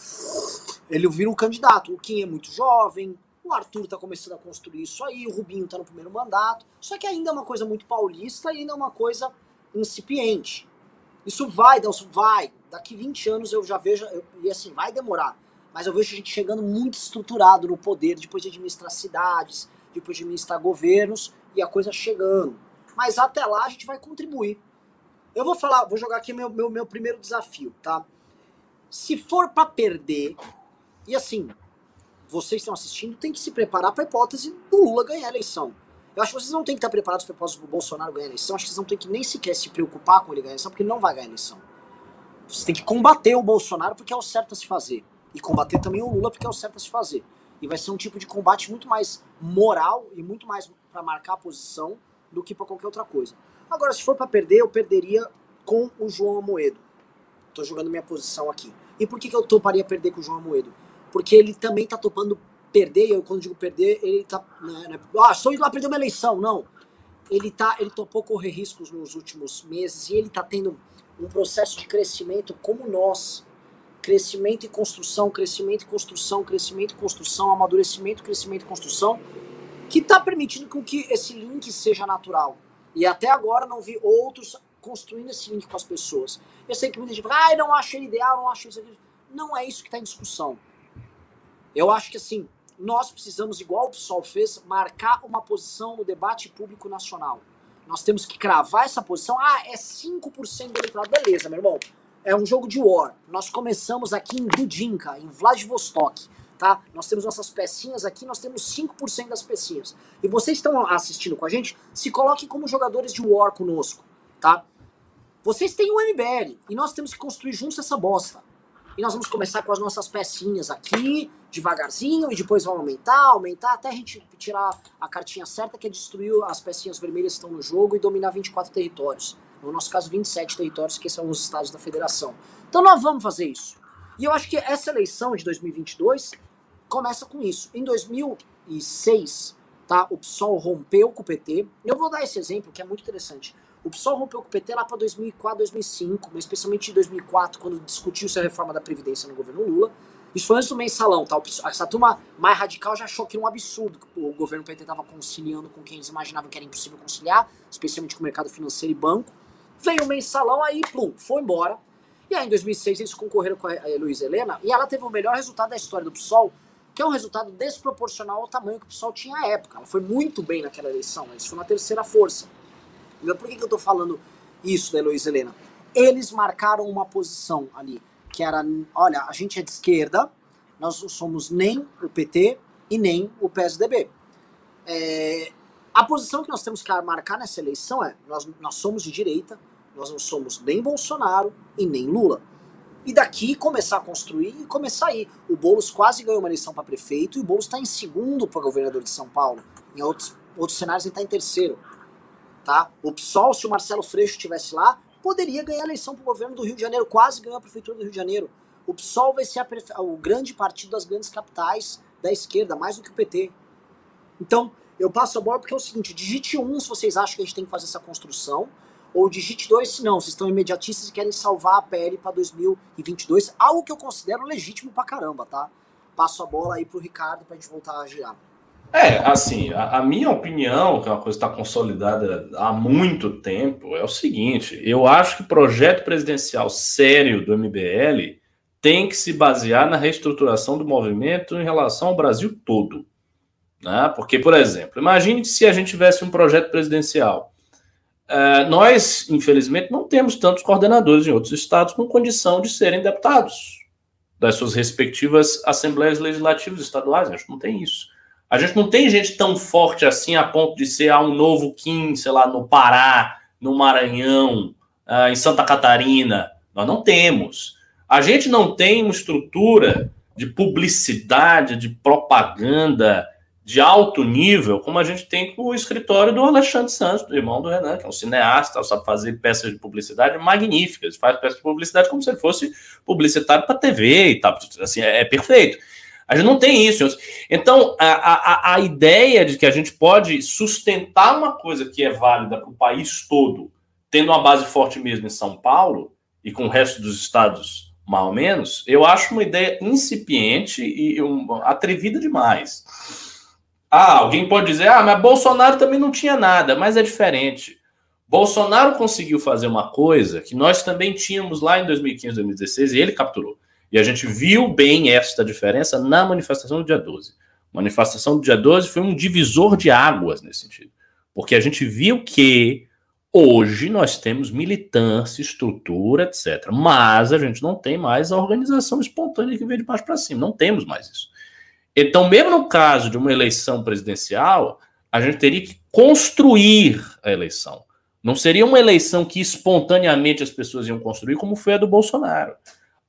Ele vira um candidato. O Kim é muito jovem, o Arthur está começando a construir isso aí, o Rubinho está no primeiro mandato. Só que ainda é uma coisa muito paulista e ainda é uma coisa incipiente. Isso vai, Delson, vai. Daqui 20 anos eu já vejo, eu, e assim, vai demorar. Mas eu vejo a gente chegando muito estruturado no poder, depois de administrar cidades, depois de administrar governos, e a coisa chegando. Mas até lá a gente vai contribuir. Eu vou falar, vou jogar aqui meu, meu, meu primeiro desafio, tá? Se for para perder, e assim, vocês estão assistindo, tem que se preparar para a hipótese do Lula ganhar a eleição. Eu acho que vocês não têm que estar preparados para a hipótese do Bolsonaro ganhar a eleição. Acho que vocês não têm que nem sequer se preocupar com ele ganhar a eleição, porque ele não vai ganhar a eleição. Vocês têm que combater o Bolsonaro porque é o certo a se fazer. E combater também o Lula porque é o certo a se fazer. E vai ser um tipo de combate muito mais moral e muito mais para marcar a posição do que para qualquer outra coisa. Agora, se for para perder, eu perderia com o João Amoedo. Estou jogando minha posição aqui. E por que, que eu toparia perder com o João Amoedo? porque ele também está topando perder, e eu quando digo perder, ele está né, né, ah, estou indo lá perder uma eleição, não. Ele tá, ele topou correr riscos nos últimos meses e ele está tendo um processo de crescimento como nós. Crescimento e construção, crescimento e construção, crescimento e construção, amadurecimento, crescimento e construção, que está permitindo com que esse link seja natural. E até agora não vi outros construindo esse link com as pessoas. Eu sei que muita gente fala, ah, não acho ele ideal, não acho isso aqui. Não é isso que está em discussão. Eu acho que assim, nós precisamos, igual o PSOL fez, marcar uma posição no debate público nacional. Nós temos que cravar essa posição. Ah, é 5% do eleitorado. Beleza, meu irmão. É um jogo de war. Nós começamos aqui em Dudinka, em Vladivostok. Tá? Nós temos nossas pecinhas aqui, nós temos 5% das pecinhas. E vocês estão assistindo com a gente, se coloquem como jogadores de war conosco, tá? Vocês têm o MBL e nós temos que construir juntos essa bosta. E nós vamos começar com as nossas pecinhas aqui, devagarzinho, e depois vamos aumentar, aumentar, até a gente tirar a cartinha certa, que é destruir as pecinhas vermelhas que estão no jogo e dominar 24 territórios. No nosso caso, 27 territórios, que são os estados da federação. Então nós vamos fazer isso. E eu acho que essa eleição de 2022 começa com isso. Em 2006, tá, o PSOL rompeu com o PT. Eu vou dar esse exemplo, que é muito interessante. O PSOL rompeu com o PT lá para 2004, 2005, mas especialmente em 2004, quando discutiu-se a reforma da Previdência no governo Lula. Isso foi antes do mensalão, tá? Essa turma mais radical já achou que era um absurdo que o governo PT estava conciliando com quem eles imaginavam que era impossível conciliar, especialmente com o mercado financeiro e banco. Veio o mensalão, aí, plum, foi embora. E aí, em 2006, eles concorreram com a Luiz Helena, e ela teve o melhor resultado da história do PSOL, que é um resultado desproporcional ao tamanho que o PSOL tinha à época. Ela foi muito bem naquela eleição, eles foram a terceira força. Por que, que eu estou falando isso da Heloísa Helena? Eles marcaram uma posição ali, que era, olha, a gente é de esquerda, nós não somos nem o PT e nem o PSDB. É, a posição que nós temos que marcar nessa eleição é, nós, nós somos de direita, nós não somos nem Bolsonaro e nem Lula. E daqui começar a construir e começar a ir. O Boulos quase ganhou uma eleição para prefeito e o Boulos está em segundo para governador de São Paulo. Em outros, outros cenários ele está em terceiro. Tá? O PSOL, se o Marcelo Freixo estivesse lá, poderia ganhar a eleição para o governo do Rio de Janeiro, quase ganhou a prefeitura do Rio de Janeiro. O PSOL vai ser o grande partido das grandes capitais da esquerda, mais do que o PT. Então, eu passo a bola porque é o seguinte: digite um se vocês acham que a gente tem que fazer essa construção, ou digite dois se não, vocês estão imediatistas e querem salvar a PL para 2022, algo que eu considero legítimo pra caramba, tá? Passo a bola aí pro Ricardo pra gente voltar a girar. É, assim, a, a, minha opinião, que é uma coisa que está consolidada há muito tempo, é o seguinte: eu acho que projeto presidencial sério do MBL tem que se basear na reestruturação do movimento em relação ao Brasil todo. Né? Porque, por exemplo, imagine se a gente tivesse um projeto presidencial Uh, nós, infelizmente, não temos tantos coordenadores em outros estados com condição de serem deputados das suas respectivas assembleias legislativas estaduais. A gente não tem isso. A gente não tem gente tão forte assim a ponto de ser ah, um novo Kim, sei lá, no Pará, no Maranhão, uh, em Santa Catarina. Nós não temos. A gente não tem uma estrutura de publicidade, de propaganda de alto nível, como a gente tem com o escritório do Alexandre Santos, do irmão do Renan, que é um cineasta, sabe fazer peças de publicidade magníficas, faz peças de publicidade como se ele fosse publicitário para TV e tal, assim, é, é, perfeito. A gente não tem isso. Então, a, a, a ideia de que a gente pode sustentar uma coisa que é válida para o país todo, tendo uma base forte mesmo em São Paulo e com o resto dos estados mais ou menos, eu acho uma ideia incipiente e um, atrevida demais. Ah, alguém pode dizer, ah, mas Bolsonaro também não tinha nada, mas é diferente. Bolsonaro conseguiu fazer uma coisa que nós também tínhamos lá em 2015, 2016, e ele capturou. E a gente viu bem esta diferença na manifestação do dia 12. A manifestação do dia 12 foi um divisor de águas nesse sentido. Porque a gente viu que Hoje nós temos militância, estrutura, etc. Mas a gente não tem mais a organização espontânea que vem de baixo para cima. Não temos mais isso. Então, mesmo no caso de uma eleição presidencial, a gente teria que construir a eleição. Não seria uma eleição que espontaneamente as pessoas iam construir, como foi a do Bolsonaro.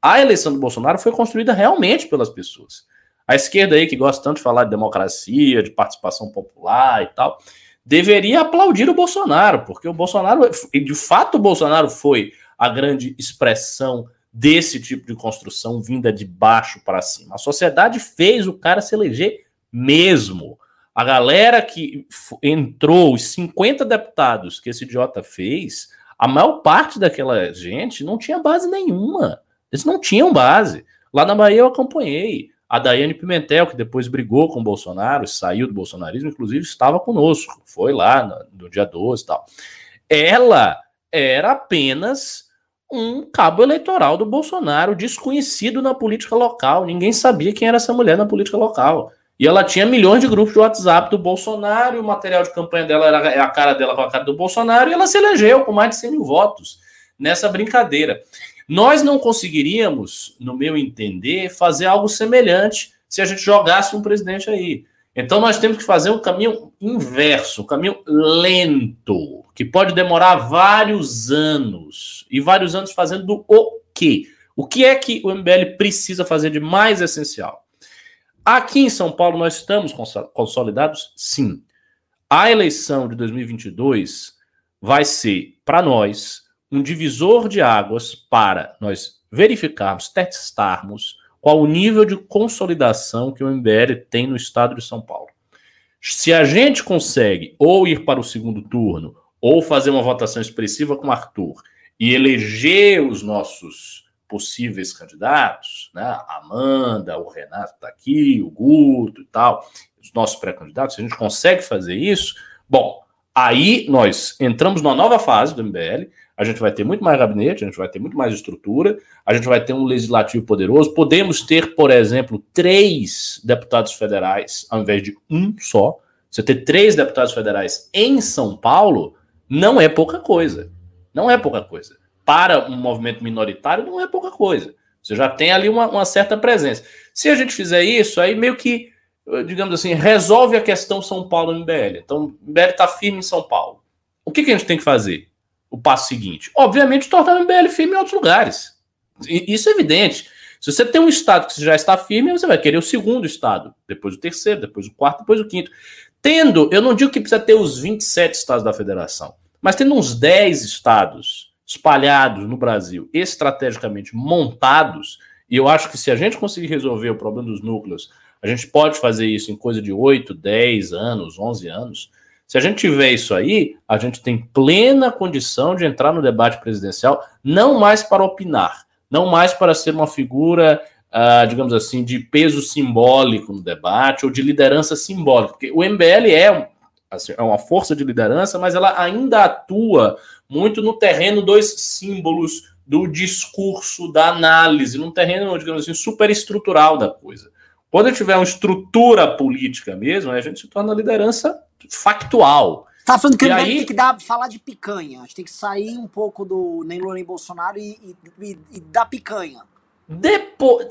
A eleição do Bolsonaro foi construída realmente pelas pessoas. A esquerda aí, que gosta tanto de falar de democracia, de participação popular e tal, deveria aplaudir o Bolsonaro, porque o Bolsonaro, de fato, o Bolsonaro foi a grande expressão desse tipo de construção vinda de baixo para cima. A sociedade fez o cara se eleger mesmo. A galera que entrou, os 50 deputados que esse idiota fez, a maior parte daquela gente não tinha base nenhuma. Eles não tinham base. Lá na Bahia eu acompanhei. A Daiane Pimentel, que depois brigou com o Bolsonaro, saiu do bolsonarismo, inclusive estava conosco, foi lá no, no dia 12 e tal. Ela era apenas um cabo eleitoral do Bolsonaro, desconhecido na política local. Ninguém sabia quem era essa mulher na política local. E ela tinha milhões de grupos de WhatsApp do Bolsonaro, e o material de campanha dela era é a cara dela com a cara do Bolsonaro, e ela se elegeu com mais de 100 mil votos nessa brincadeira. Nós não conseguiríamos, no meu entender, fazer algo semelhante se a gente jogasse um presidente aí. Então nós temos que fazer um caminho inverso, um caminho lento, que pode demorar vários anos. E vários anos fazendo o quê? O que é que o MBL precisa fazer de mais essencial? Aqui em São Paulo nós estamos consolidados? Sim. A eleição de 2022 vai ser, para nós, um divisor de águas para nós verificarmos, testarmos qual o nível de consolidação que o MBL tem no estado de São Paulo. Se a gente consegue ou ir para o segundo turno, ou fazer uma votação expressiva com Arthur e eleger os nossos possíveis candidatos, né? Amanda, o Renato está aqui, o Guto e tal, os nossos pré-candidatos, se a gente consegue fazer isso, bom, aí nós entramos numa nova fase do MBL, a gente vai ter muito mais gabinete, a gente vai ter muito mais estrutura, a gente vai ter um legislativo poderoso. Podemos ter, por exemplo, três deputados federais ao invés de um só. Você ter três deputados federais em São Paulo não é pouca coisa. Não é pouca coisa. Para um movimento minoritário, não é pouca coisa. Você já tem ali uma, uma certa presença. Se a gente fizer isso, aí meio que, digamos assim, resolve a questão São Paulo no MBL. Então, o MBL está firme em São Paulo. O que, que a gente tem que fazer? O passo seguinte? Obviamente, tornar o MBL firme em outros lugares. Isso é evidente. Se você tem um estado que já está firme, você vai querer o segundo estado, depois o terceiro, depois o quarto, depois o quinto. Tendo, eu não digo que precisa ter os 27 estados da federação, mas tendo uns 10 estados espalhados no Brasil, estrategicamente montados, e eu acho que se a gente conseguir resolver o problema dos núcleos, a gente pode fazer isso em coisa de 8, 10 anos, 11 anos, se a gente tiver isso aí, a gente tem plena condição de entrar no debate presidencial, não mais para opinar, não mais para ser uma figura, uh, digamos assim, de peso simbólico no debate ou de liderança simbólica, porque o MBL é, assim, é uma força de liderança, mas ela ainda atua muito no terreno dos símbolos, do discurso, da análise, num terreno, digamos assim, superestrutural da coisa. Quando tiver uma estrutura política mesmo, a gente se torna liderança factual. Tá falando que e aí... tem que dar, falar de picanha. A gente tem que sair um pouco do nem Lula nem Bolsonaro e, e, e dar picanha. Depois,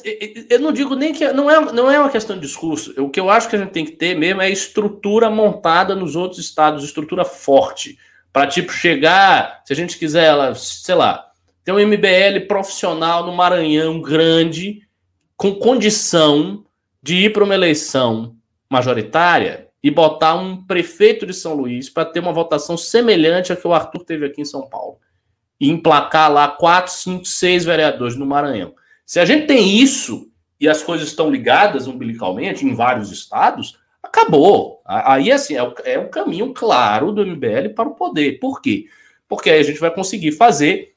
eu não digo nem que não é, não é uma questão de discurso. O que eu acho que a gente tem que ter mesmo é estrutura montada nos outros estados, estrutura forte. Para tipo chegar, se a gente quiser, sei lá, ter um MBL profissional no Maranhão grande, com condição de ir para uma eleição majoritária, e botar um prefeito de São Luís para ter uma votação semelhante à que o Arthur teve aqui em São Paulo. E emplacar lá quatro, cinco, seis vereadores no Maranhão. Se a gente tem isso e as coisas estão ligadas umbilicalmente em vários estados, acabou. Aí, assim, é, é um caminho claro do MBL para o poder. Por quê? Porque aí a gente vai conseguir fazer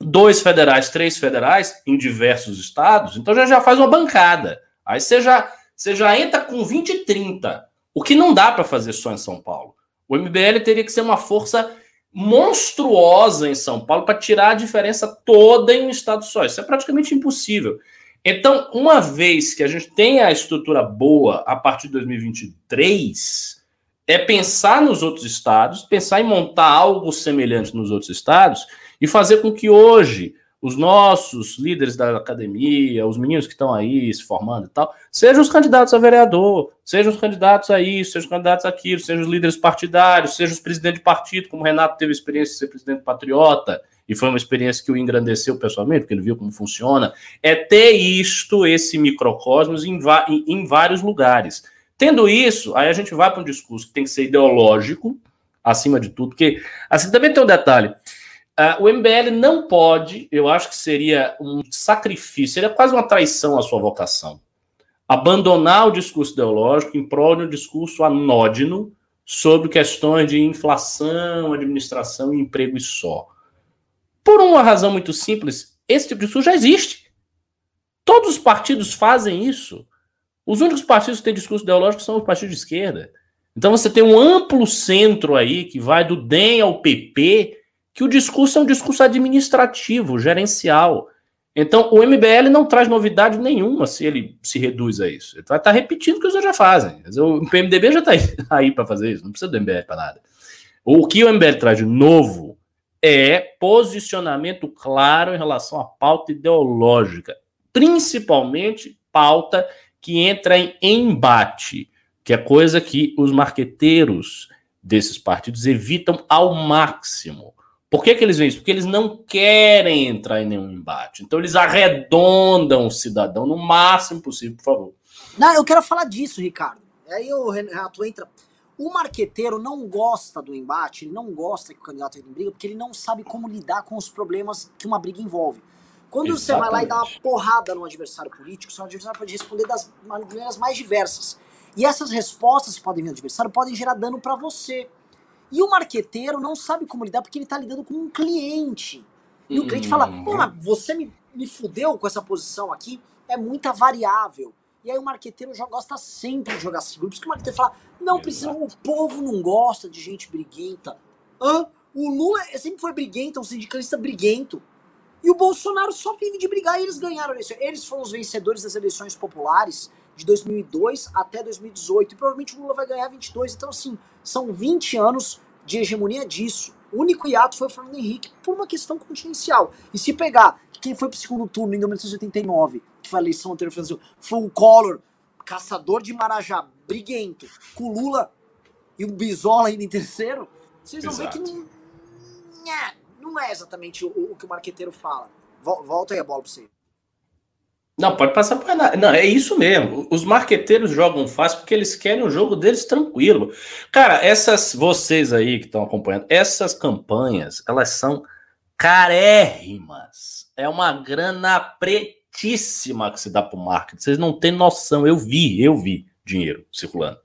dois federais, três federais em diversos estados, então já, já faz uma bancada. Aí você já, você já entra com 20 e 30 o que não dá para fazer só em São Paulo. O MBL teria que ser uma força monstruosa em São Paulo para tirar a diferença toda em um estado só. Isso é praticamente impossível. Então, uma vez que a gente tem a estrutura boa a partir de 2023, é pensar nos outros estados, pensar em montar algo semelhante nos outros estados e fazer com que hoje os nossos líderes da academia, os meninos que estão aí se formando e tal, sejam os candidatos a vereador, sejam os candidatos a isso, sejam os candidatos àquilo, sejam os líderes partidários, sejam os presidentes de partido, como o Renato teve a experiência de ser presidente patriota, e foi uma experiência que o engrandeceu pessoalmente, porque ele viu como funciona, é ter isto, esse microcosmos, em, em, em vários lugares. Tendo isso, aí a gente vai para um discurso que tem que ser ideológico, acima de tudo, porque, assim, também tem um detalhe, Uh, o MBL não pode, eu acho que seria um sacrifício, seria quase uma traição à sua vocação. Abandonar o discurso ideológico em prol de um discurso anódino sobre questões de inflação, administração e emprego e só. Por uma razão muito simples, esse tipo de discurso já existe. Todos os partidos fazem isso. Os únicos partidos que têm discurso ideológico são os partidos de esquerda. Então você tem um amplo centro aí que vai do DEM ao PP que o discurso é um discurso administrativo, gerencial. Então, o MBL não traz novidade nenhuma se ele se reduz a isso. Ele vai estar repetindo o que os outros já fazem. O PMDB já está aí para fazer isso, não precisa do MBL para nada. O que o MBL traz de novo é posicionamento claro em relação à pauta ideológica, principalmente pauta que entra em embate, que é coisa que os marqueteiros desses partidos evitam ao máximo. Por que, que eles veem isso? Porque eles não querem entrar em nenhum embate. Então eles arredondam o cidadão no máximo possível, por favor. Não, eu quero falar disso, Ricardo. Aí o Renato entra. O marqueteiro não gosta do embate, ele não gosta que o candidato entre em briga, porque ele não sabe como lidar com os problemas que uma briga envolve. Quando Exatamente. você vai lá e dá uma porrada no adversário político, seu adversário pode responder das maneiras mais diversas. E essas respostas que podem vir do adversário podem gerar dano para você. E o marqueteiro não sabe como lidar porque ele está lidando com um cliente. E o cliente fala: Pô, mas você me, me fudeu com essa posição aqui, é muita variável. E aí o marqueteiro já gosta sempre de jogar seguro. Por isso que o marqueteiro fala: Não, precisa, o povo não gosta de gente briguenta. Hã? O Lula sempre foi briguento, é um sindicalista briguento. E o Bolsonaro só vive de brigar e eles ganharam a eleição. Eles foram os vencedores das eleições populares de 2002 até 2018. E provavelmente o Lula vai ganhar 22. Então, assim, são 20 anos de hegemonia disso. O único hiato foi o Fernando Henrique por uma questão contingencial. E se pegar quem foi pro segundo turno em 1989, que foi a eleição anterior, foi o Collor, caçador de Marajá, briguento, com Lula e o Bisola ainda em terceiro, vocês vão ver que não, não é exatamente o, o que o marqueteiro fala. Volta aí a bola pra você. Não, pode passar por nada. Não, é isso mesmo. Os marqueteiros jogam fácil porque eles querem o jogo deles tranquilo. Cara, essas vocês aí que estão acompanhando, essas campanhas, elas são carérrimas. É uma grana pretíssima que se dá para o marketing. Vocês não têm noção. Eu vi, eu vi dinheiro circulando.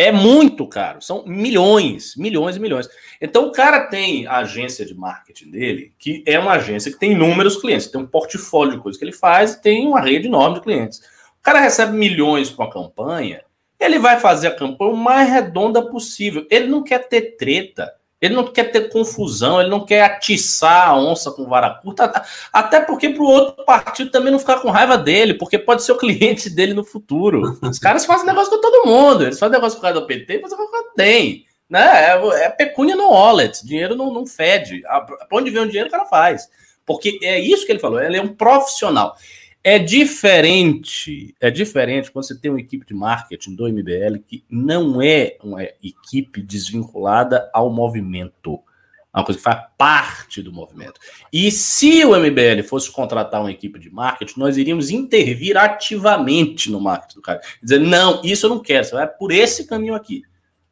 É muito caro, são milhões, milhões e milhões. Então o cara tem a agência de marketing dele, que é uma agência que tem inúmeros clientes, tem um portfólio de coisas que ele faz e tem uma rede enorme de clientes. O cara recebe milhões com a campanha, ele vai fazer a campanha o mais redonda possível. Ele não quer ter treta. Ele não quer ter confusão, ele não quer atiçar a onça com vara curta, até porque para o outro partido também não ficar com raiva dele, porque pode ser o cliente dele no futuro. Os caras fazem negócio com todo mundo, eles fazem negócio com o cara do PT, fazem negócio com o. Né? É, é pecúnia no wallet. Dinheiro não, não fede. Para onde vem o dinheiro, o cara faz. Porque é isso que ele falou. Ele é um profissional. É diferente, é diferente quando você tem uma equipe de marketing do MBL que não é uma equipe desvinculada ao movimento. É uma coisa que faz parte do movimento. E se o MBL fosse contratar uma equipe de marketing, nós iríamos intervir ativamente no marketing do cara. Dizer, não, isso eu não quero, você vai por esse caminho aqui.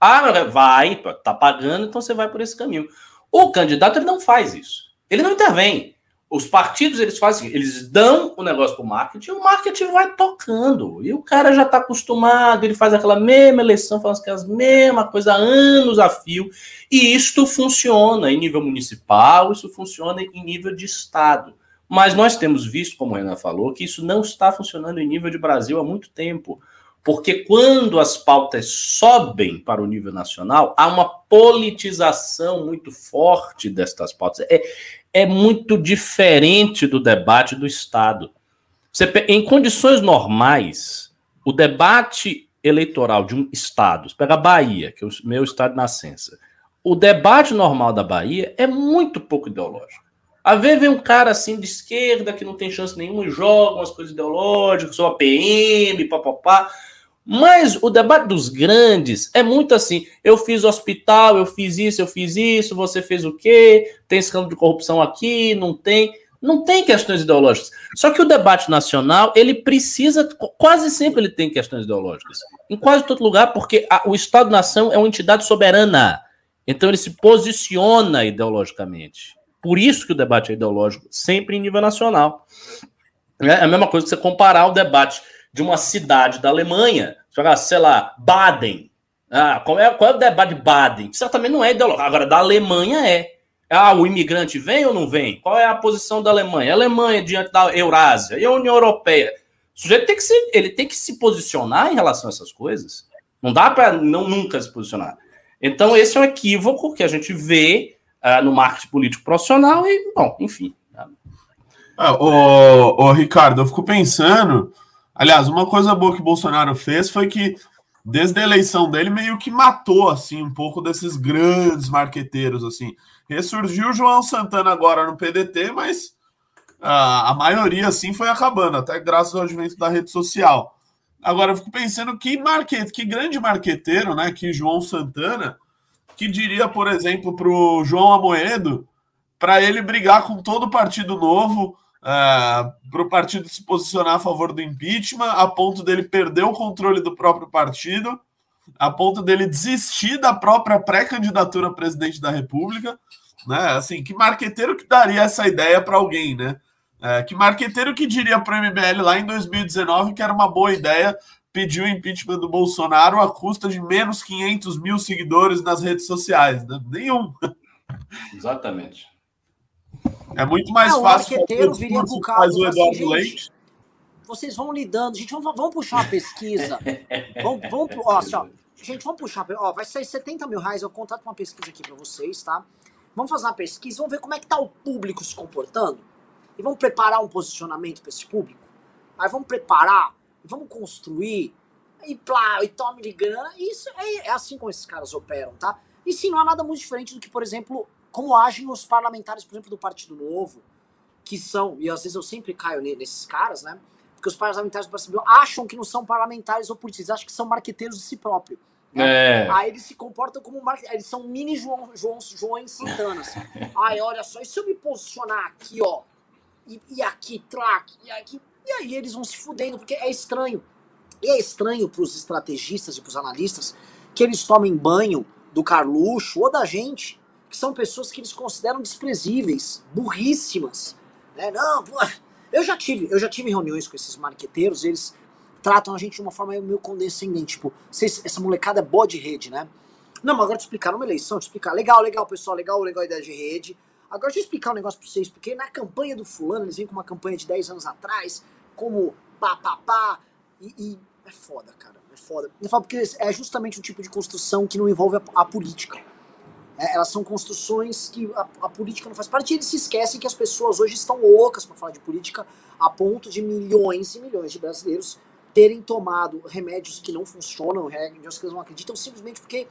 Ah, vai, tá pagando, então você vai por esse caminho. O candidato ele não faz isso. Ele não intervém. Os partidos eles fazem, eles dão o negócio para o marketing o marketing vai tocando. E o cara já está acostumado, ele faz aquela mesma eleição, faz aquelas mesma coisa anos a fio. E isto funciona em nível municipal, isso funciona em nível de estado. Mas nós temos visto, como a Ana falou, que isso não está funcionando em nível de Brasil há muito tempo. Porque quando as pautas sobem para o nível nacional, há uma politização muito forte destas pautas. É, é muito diferente do debate do Estado. Você, em condições normais, o debate eleitoral de um Estado, pega a Bahia, que é o meu estado de nascença, o debate normal da Bahia é muito pouco ideológico. Às vezes vem um cara assim de esquerda que não tem chance nenhuma e joga umas coisas ideológicas, sou a PM, papapá. Mas o debate dos grandes é muito assim: eu fiz hospital, eu fiz isso, eu fiz isso, você fez o quê? Tem escândalo de corrupção aqui, não tem. Não tem questões ideológicas. Só que o debate nacional, ele precisa, quase sempre ele tem questões ideológicas. Em quase todo lugar, porque a, o Estado-nação é uma entidade soberana. Então ele se posiciona ideologicamente. Por isso que o debate é ideológico, sempre em nível nacional. É a mesma coisa que você comparar o debate de uma cidade da Alemanha, sei lá, Baden. Ah, qual, é, qual é o debate de Baden? Certamente não é ideológico. Agora, da Alemanha é. Ah, o imigrante vem ou não vem? Qual é a posição da Alemanha? A Alemanha diante da Eurásia e a União Europeia. O sujeito tem que se, ele tem que se posicionar em relação a essas coisas. Não dá para não nunca se posicionar. Então, esse é um equívoco que a gente vê uh, no marketing político profissional e, bom, enfim. Ah, Ricardo, eu fico pensando Aliás, uma coisa boa que Bolsonaro fez foi que, desde a eleição dele, meio que matou assim um pouco desses grandes marqueteiros. assim. Ressurgiu o João Santana agora no PDT, mas a, a maioria assim foi acabando, até graças ao advento da rede social. Agora eu fico pensando que market, que grande marqueteiro, né? Que João Santana, que diria, por exemplo, para o João Amoedo, para ele brigar com todo o Partido Novo uh, para o partido se posicionar a favor do impeachment, a ponto dele perder o controle do próprio partido, a ponto dele desistir da própria pré-candidatura a presidente da República. Né? Assim, que marqueteiro que daria essa ideia para alguém, né? É, que marqueteiro que diria para o MBL lá em 2019 que era uma boa ideia pedir o impeachment do Bolsonaro à custa de menos 500 mil seguidores nas redes sociais? Né? Nenhum. Exatamente. É muito mais não, fácil. Marqueteiro viria com o faz o Eduardo assim, Leite. Vocês vão lidando. Gente, vamos, vamos puxar uma pesquisa. vamos, vamos, ó, assim, ó, gente, vamos puxar. Ó, vai sair 70 mil reais. Eu contrato uma pesquisa aqui para vocês, tá? Vamos fazer uma pesquisa, vamos ver como é que tá o público se comportando. E vamos preparar um posicionamento para esse público. Aí vamos preparar, vamos construir, e plá, e tome grana. Isso é, é assim como esses caras operam, tá? E sim, não há nada muito diferente do que, por exemplo, como agem os parlamentares, por exemplo, do Partido Novo, que são, e às vezes eu sempre caio nesses caras, né? Porque os parlamentares do Novo acham que não são parlamentares ou políticos, acham que são marqueteiros de si próprio. Né? É. Aí eles se comportam como marqueteiros, eles são mini João, João, João Santanas. Ai, olha só, e se eu me posicionar aqui, ó, e, e aqui, track, e aqui, e aí eles vão se fudendo, porque é estranho. E é estranho para os estrategistas e para os analistas que eles tomem banho do Carluxo ou da gente que são pessoas que eles consideram desprezíveis, burríssimas. Né? Não, pô, eu já tive, eu já tive reuniões com esses marqueteiros, eles tratam a gente de uma forma meio condescendente, tipo, essa molecada é boa de rede, né? Não, mas agora te explicar numa eleição, te explicar, legal, legal, pessoal, legal, legal ideia de rede. Agora deixa eu explicar um negócio pra vocês, porque na campanha do fulano, eles vêm com uma campanha de 10 anos atrás, como pá, pá, pá, e, e é foda, cara, é foda. Eu falo porque é justamente um tipo de construção que não envolve a, a política. É, elas são construções que a, a, política não faz parte. Eles se esquecem que as pessoas hoje estão loucas para falar de política, a ponto de milhões e milhões de brasileiros terem tomado remédios que não funcionam, remédios que eles não acreditam, simplesmente porque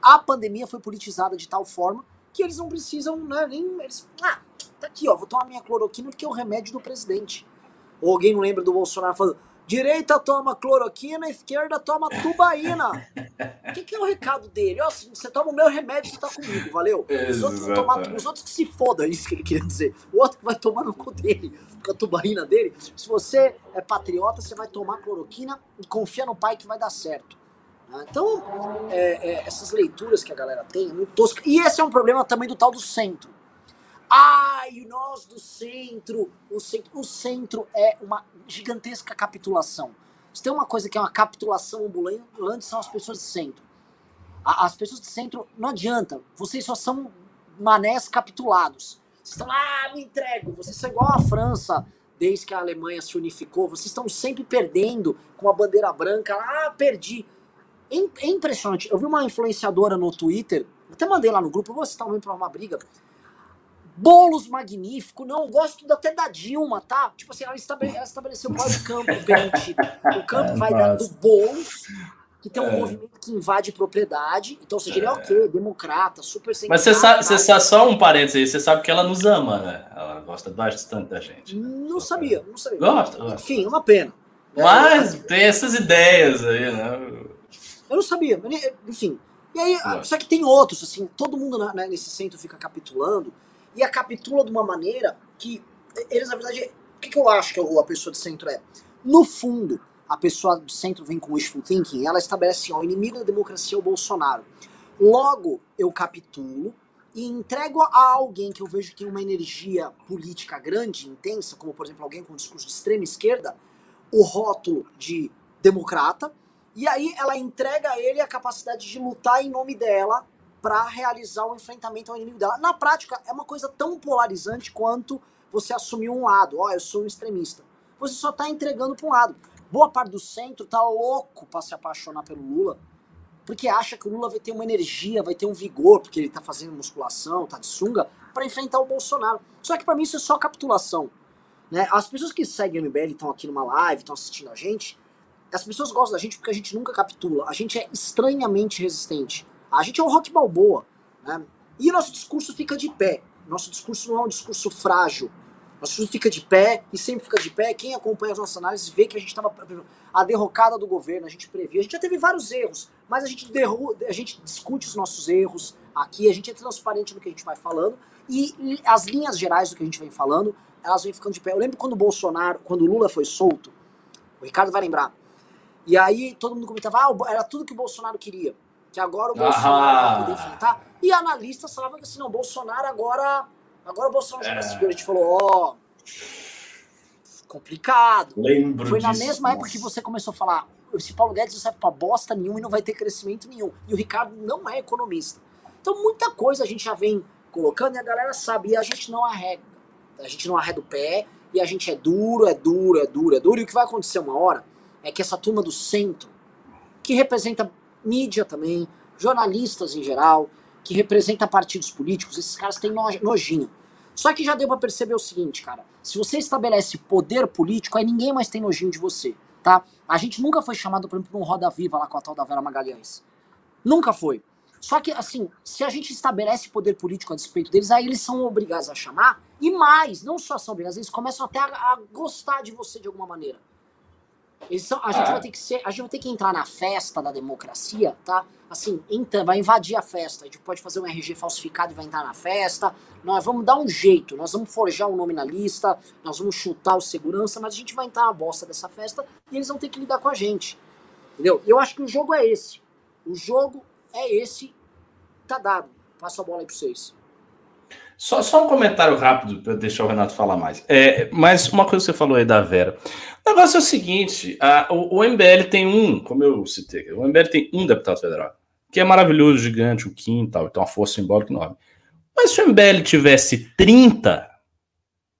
a pandemia foi politizada de tal forma que eles não precisam, né, nem. Eles, ah, tá aqui, ó, vou tomar minha cloroquina porque é o remédio do presidente. Ou alguém não lembra do Bolsonaro falando, direita toma cloroquina, esquerda toma tubaína. O que, que, é o recado dele? Assim, você toma o meu remédio, você tá comigo, valeu? Os outros, tomar, os outros que se fodam, é isso que ele queria dizer. O outro que vai tomar no cu dele, com a tubaína dele. Se você é patriota, você vai tomar cloroquina e confia no pai que vai dar certo. Ah, então, é, é, essas leituras que a galera tem é muito tosca. E esse é um problema também do tal do centro. Ai, nós do centro, o centro, o centro é uma gigantesca capitulação. Se tem uma coisa que é uma capitulação ambulante, são as pessoas de centro. As pessoas de centro, não adianta, vocês só são manés capitulados. Vocês estão lá, ah, me entrego. Vocês são igual a França, desde que a Alemanha se unificou. Vocês estão sempre perdendo com a bandeira branca. Ah, perdi. É impressionante. Eu vi uma influenciadora no Twitter, até mandei lá no grupo, vou citar um para uma briga. Bolos magnífico, não, eu gosto até da Dilma, tá? Tipo assim, ela, estabele, ela estabeleceu qual é o campo permitido. O campo é, vai dar do Bolos, que tem um é. movimento que invade propriedade. Então, ou seja, ele é o é. quê? Democrata, super sem. Mas você sabe, você sabe, só um parênteses aí, você sabe que ela nos ama, né? Ela gosta bastante da gente. Não sabia, não sabia. Gosta. Enfim, é uma pena. Mas tem essas ideias aí, né? Eu não sabia, enfim. E aí, é. só que tem outros, assim, todo mundo né, nesse centro fica capitulando, e a capitula de uma maneira que eles, na verdade, o que, que eu acho que a pessoa de centro é? No fundo, a pessoa do centro vem com wishful thinking, ela estabelece assim, ó, o inimigo da democracia é o Bolsonaro. Logo, eu capitulo e entrego a alguém que eu vejo que tem uma energia política grande, intensa, como por exemplo alguém com um discurso de extrema esquerda, o rótulo de democrata, e aí ela entrega a ele a capacidade de lutar em nome dela para realizar o enfrentamento ao inimigo dela. Na prática, é uma coisa tão polarizante quanto você assumir um lado. Ó, oh, eu sou um extremista. Você só tá entregando para um lado. Boa parte do centro tá louco para se apaixonar pelo Lula, porque acha que o Lula vai ter uma energia, vai ter um vigor, porque ele tá fazendo musculação, tá de sunga, para enfrentar o Bolsonaro. Só que para mim isso é só capitulação. Né? As pessoas que seguem o MBL estão aqui numa live, estão assistindo a gente, as pessoas gostam da gente porque a gente nunca capitula. A gente é estranhamente resistente. A gente é um rock balboa. Né? E o nosso discurso fica de pé. Nosso discurso não é um discurso frágil. Nosso discurso fica de pé e sempre fica de pé. Quem acompanha as nossas análises vê que a gente estava. A derrocada do governo, a gente previa. A gente já teve vários erros, mas a gente, derru a gente discute os nossos erros aqui, a gente é transparente no que a gente vai falando. E as linhas gerais do que a gente vem falando, elas vêm ficando de pé. Eu lembro quando o Bolsonaro, quando o Lula foi solto, o Ricardo vai lembrar, e aí todo mundo comentava, ah, era tudo que o Bolsonaro queria. Que agora o Bolsonaro ah. vai poder enfrentar. E analistas falavam que assim, não, Bolsonaro agora. Agora o Bolsonaro já é. seguro. A gente falou, ó. Complicado. Lembro Foi na disso, mesma nossa. época que você começou a falar, esse Paulo Guedes não serve pra bosta nenhuma e não vai ter crescimento nenhum. E o Ricardo não é economista. Então muita coisa a gente já vem colocando e a galera sabe. E a gente não arrega. A gente não arreda o pé e a gente é duro, é duro, é duro, é duro. E o que vai acontecer uma hora é que essa turma do centro, que representa mídia também, jornalistas em geral, que representa partidos políticos, esses caras têm nojinho. Só que já deu pra perceber o seguinte, cara. Se você estabelece poder político, aí ninguém mais tem nojinho de você, tá? A gente nunca foi chamado, por exemplo, num Roda Viva lá com a tal da Vera Magalhães. Nunca foi. Só que, assim, se a gente estabelece poder político a despeito deles, aí eles são obrigados a chamar, e mais, não só são obrigados, eles começam até a, a gostar de você de alguma maneira. Eles são, a, gente vai ter que ser, a gente vai ter que entrar na festa da democracia, tá? Assim, então, vai invadir a festa. A gente pode fazer um RG falsificado e vai entrar na festa. Nós vamos dar um jeito, nós vamos forjar um nome na lista, nós vamos chutar o segurança, mas a gente vai entrar na bosta dessa festa e eles vão ter que lidar com a gente. Entendeu? Eu acho que o jogo é esse. O jogo é esse. Tá dado. Passo a bola aí pra vocês. Só, só um comentário rápido para deixar o Renato falar mais. É, mas uma coisa que você falou aí da Vera. O negócio é o seguinte: a, o, o, MBL tem um, como eu citei, o MBL tem um deputado federal, que é maravilhoso, gigante, o Kim e tal, então uma força simbólica enorme. Mas se o MBL tivesse 30,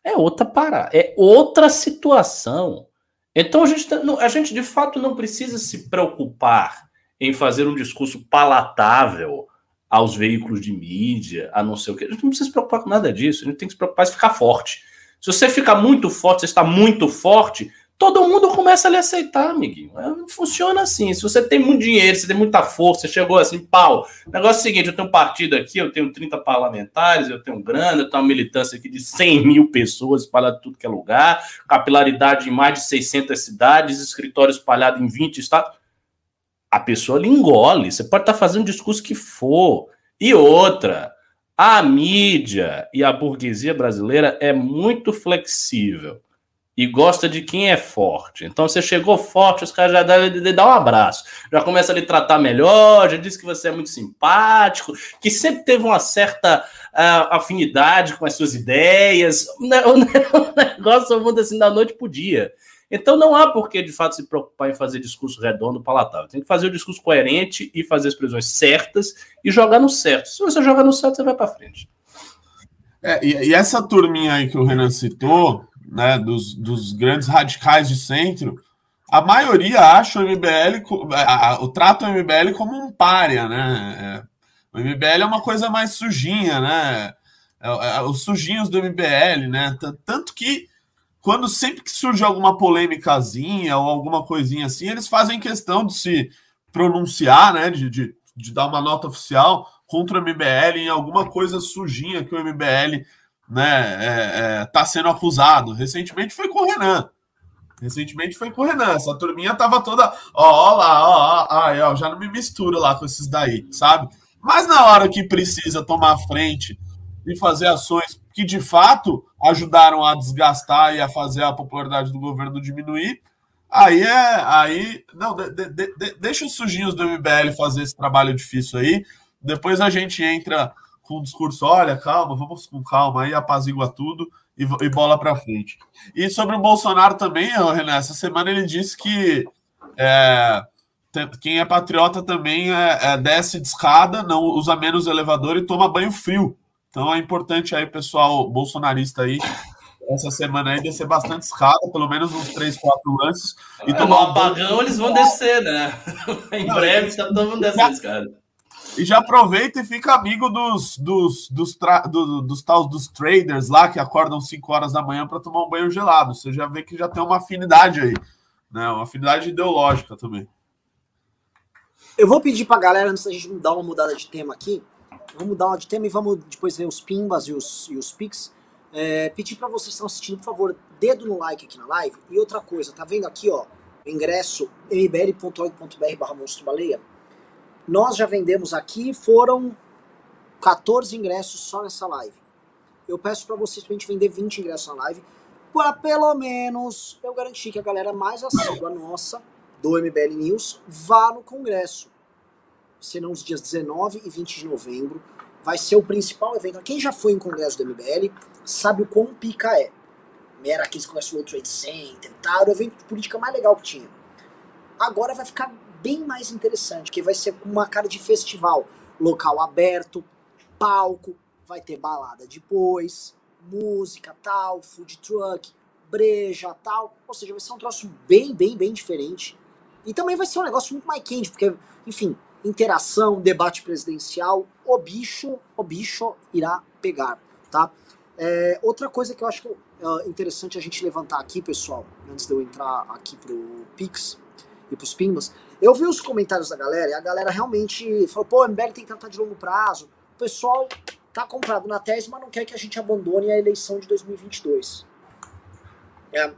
é outra parada, é outra situação. Então a gente, tá, a gente de fato não precisa se preocupar em fazer um discurso palatável aos veículos de mídia, a não ser o que. A gente não precisa se preocupar com nada disso. A gente tem que se preocupar em ficar forte. Se você ficar muito forte, você está muito forte, todo mundo começa a lhe aceitar, amiguinho. É, funciona assim. Se você tem muito dinheiro, você tem muita força, chegou assim, pau. Negócio é o seguinte: eu tenho um partido aqui, eu tenho 30 parlamentares, eu tenho grana, eu tenho uma militância aqui de 100 mil pessoas espalhadas em tudo que é lugar, capilaridade em mais de 600 cidades, escritório espalhado em 20 estados. A pessoa lhe engole. Você pode estar fazendo o discurso que for. E outra. A mídia e a burguesia brasileira é muito flexível e gosta de quem é forte. Então você chegou forte, os caras já dar um abraço, já começa a lhe tratar melhor, já diz que você é muito simpático, que sempre teve uma certa uh, afinidade com as suas ideias. O negócio muda assim da noite pro dia. Então não há por que de fato se preocupar em fazer discurso redondo, palatável. Tem que fazer o discurso coerente e fazer as previsões certas e jogar no certo. Se você jogar no certo, você vai para frente. É, e, e essa turminha aí que o Renan citou, né, dos, dos grandes radicais de centro, a maioria acha o MBL, o trato do MBL como um párea, né? É, o MBL é uma coisa mais sujinha, né? É, é, os sujinhos do MBL, né? Tanto que quando sempre que surge alguma polêmicazinha ou alguma coisinha assim, eles fazem questão de se pronunciar, né? De, de, de dar uma nota oficial contra o MBL em alguma coisa sujinha que o MBL né, é, é, tá sendo acusado. Recentemente foi com o Renan. Recentemente foi com o Renan. Essa turminha tava toda. Ó, ó lá, ó, ó, ó, já não me misturo lá com esses daí, sabe? Mas na hora que precisa tomar frente e fazer ações que de fato ajudaram a desgastar e a fazer a popularidade do governo diminuir, aí é. Aí. Não, de, de, de, deixa os sujinhos do MBL fazer esse trabalho difícil aí. Depois a gente entra com um discurso, olha, calma, vamos com calma, aí apazigua tudo e, e bola para frente. E sobre o Bolsonaro também, Renan, essa semana ele disse que é, quem é patriota também é, é, desce de escada, não usa menos elevador e toma banho frio. Então é importante aí, pessoal bolsonarista aí, essa semana aí descer bastante escada, pelo menos uns três, quatro lances. E tomar no apagão um eles vão descer, né? em breve está todo mundo descendo escada. E já aproveita e fica amigo dos, dos, dos, tra, do, dos tal dos traders lá que acordam 5 horas da manhã para tomar um banho gelado. Você já vê que já tem uma afinidade aí, né? Uma afinidade ideológica também. Eu vou pedir para a galera, antes da gente dar uma mudada de tema aqui, vamos mudar de tema e vamos depois ver os pimbas e os, e os pics. É, pedir para vocês que estão assistindo, por favor, dedo no like aqui na live. E outra coisa, tá vendo aqui, ó, ingresso mbl.org.br barra monstro baleia? Nós já vendemos aqui, foram 14 ingressos só nessa live. Eu peço para vocês pra gente vender 20 ingressos na live, para pelo menos eu garantir que a galera mais assídua nossa, do MBL News, vá no congresso. Serão os dias 19 e 20 de novembro. Vai ser o principal evento. Quem já foi em congresso do MBL sabe o quão pica é. Era aqueles congressos do World Trade Center, tá? O evento de política mais legal que tinha. Agora vai ficar bem mais interessante, que vai ser com uma cara de festival. Local aberto, palco, vai ter balada depois, música tal, food truck, breja tal. Ou seja, vai ser um troço bem, bem, bem diferente. E também vai ser um negócio muito mais quente, porque, enfim, interação, debate presidencial, o bicho, o bicho irá pegar, tá? É, outra coisa que eu acho é interessante a gente levantar aqui, pessoal, antes de eu entrar aqui pro Pix e pros Pimbas, eu vi os comentários da galera e a galera realmente falou: pô, o MBL tem que tratar de longo prazo. O pessoal tá comprado na tese, mas não quer que a gente abandone a eleição de 2022. É,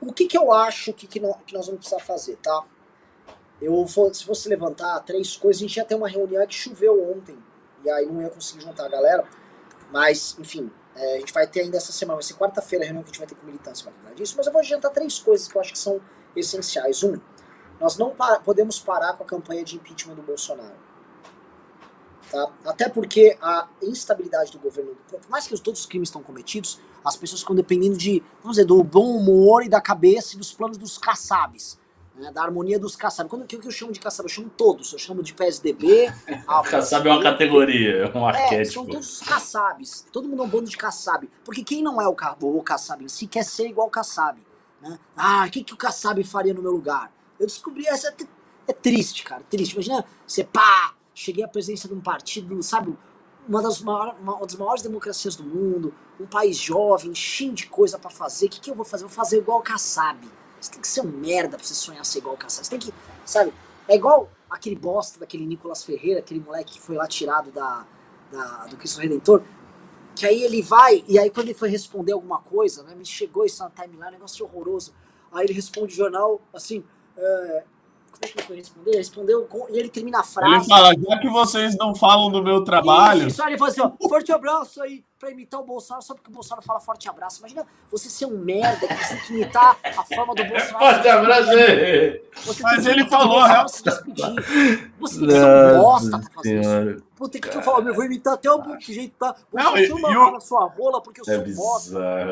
o que, que eu acho que, que nós vamos precisar fazer, tá? Eu se fosse levantar três coisas, a gente ia ter uma reunião que choveu ontem, e aí não ia conseguir juntar a galera, mas, enfim, é, a gente vai ter ainda essa semana, vai ser quarta-feira a reunião que a gente vai ter com militância, vai falar disso, mas eu vou adiantar três coisas que eu acho que são essenciais. Um, nós não pa podemos parar com a campanha de impeachment do Bolsonaro. Tá? Até porque a instabilidade do governo, por mais que todos os crimes estão cometidos, as pessoas ficam dependendo de, vamos dizer, do bom humor e da cabeça e dos planos dos caçabes. Né, da harmonia dos caçabes. Quando, o que eu chamo de caçabe? Eu chamo todos. Eu chamo de PSDB. caçabe é uma categoria, é um é, arquétipo. São todos os caçabes. Todo mundo é um bando de caçabe. Porque quem não é o, o caçabe em si quer ser igual o caçabe. Né? Ah, o que, que o caçabe faria no meu lugar? Eu descobri essa. É, é triste, cara. Triste. Imagina você, pá, cheguei à presença de um partido, sabe? Uma das, maiores, uma das maiores democracias do mundo, um país jovem, cheio de coisa para fazer. O que, que eu vou fazer? Eu vou fazer igual o Kassab. Você tem que ser um merda pra você sonhar ser igual o Kassab. Você tem que, sabe? É igual aquele bosta daquele Nicolas Ferreira, aquele moleque que foi lá tirado da, da do Cristo Redentor. Que aí ele vai, e aí quando ele foi responder alguma coisa, né? Me chegou isso na timeline, um negócio horroroso. Aí ele responde o jornal assim. É, como é que ele foi responder? Ele respondeu com, e ele termina a frase. Ele fala, já que vocês não falam do meu trabalho. Isso, ele fala assim, ó, forte abraço aí pra imitar o Bolsonaro, só porque o Bolsonaro fala forte abraço. Imagina você ser um merda que você tem que imitar a forma do Bolsonaro. Forte abraço aí! Você Mas ele falou, Bolsonaro é. se despedir. Você tem que ser um bosta pra fazer isso. Puta, que que eu falo? Eu vou imitar até o jeito, tá? Vou Não, fazer e- uma e na sua rola porque eu sou É bosta.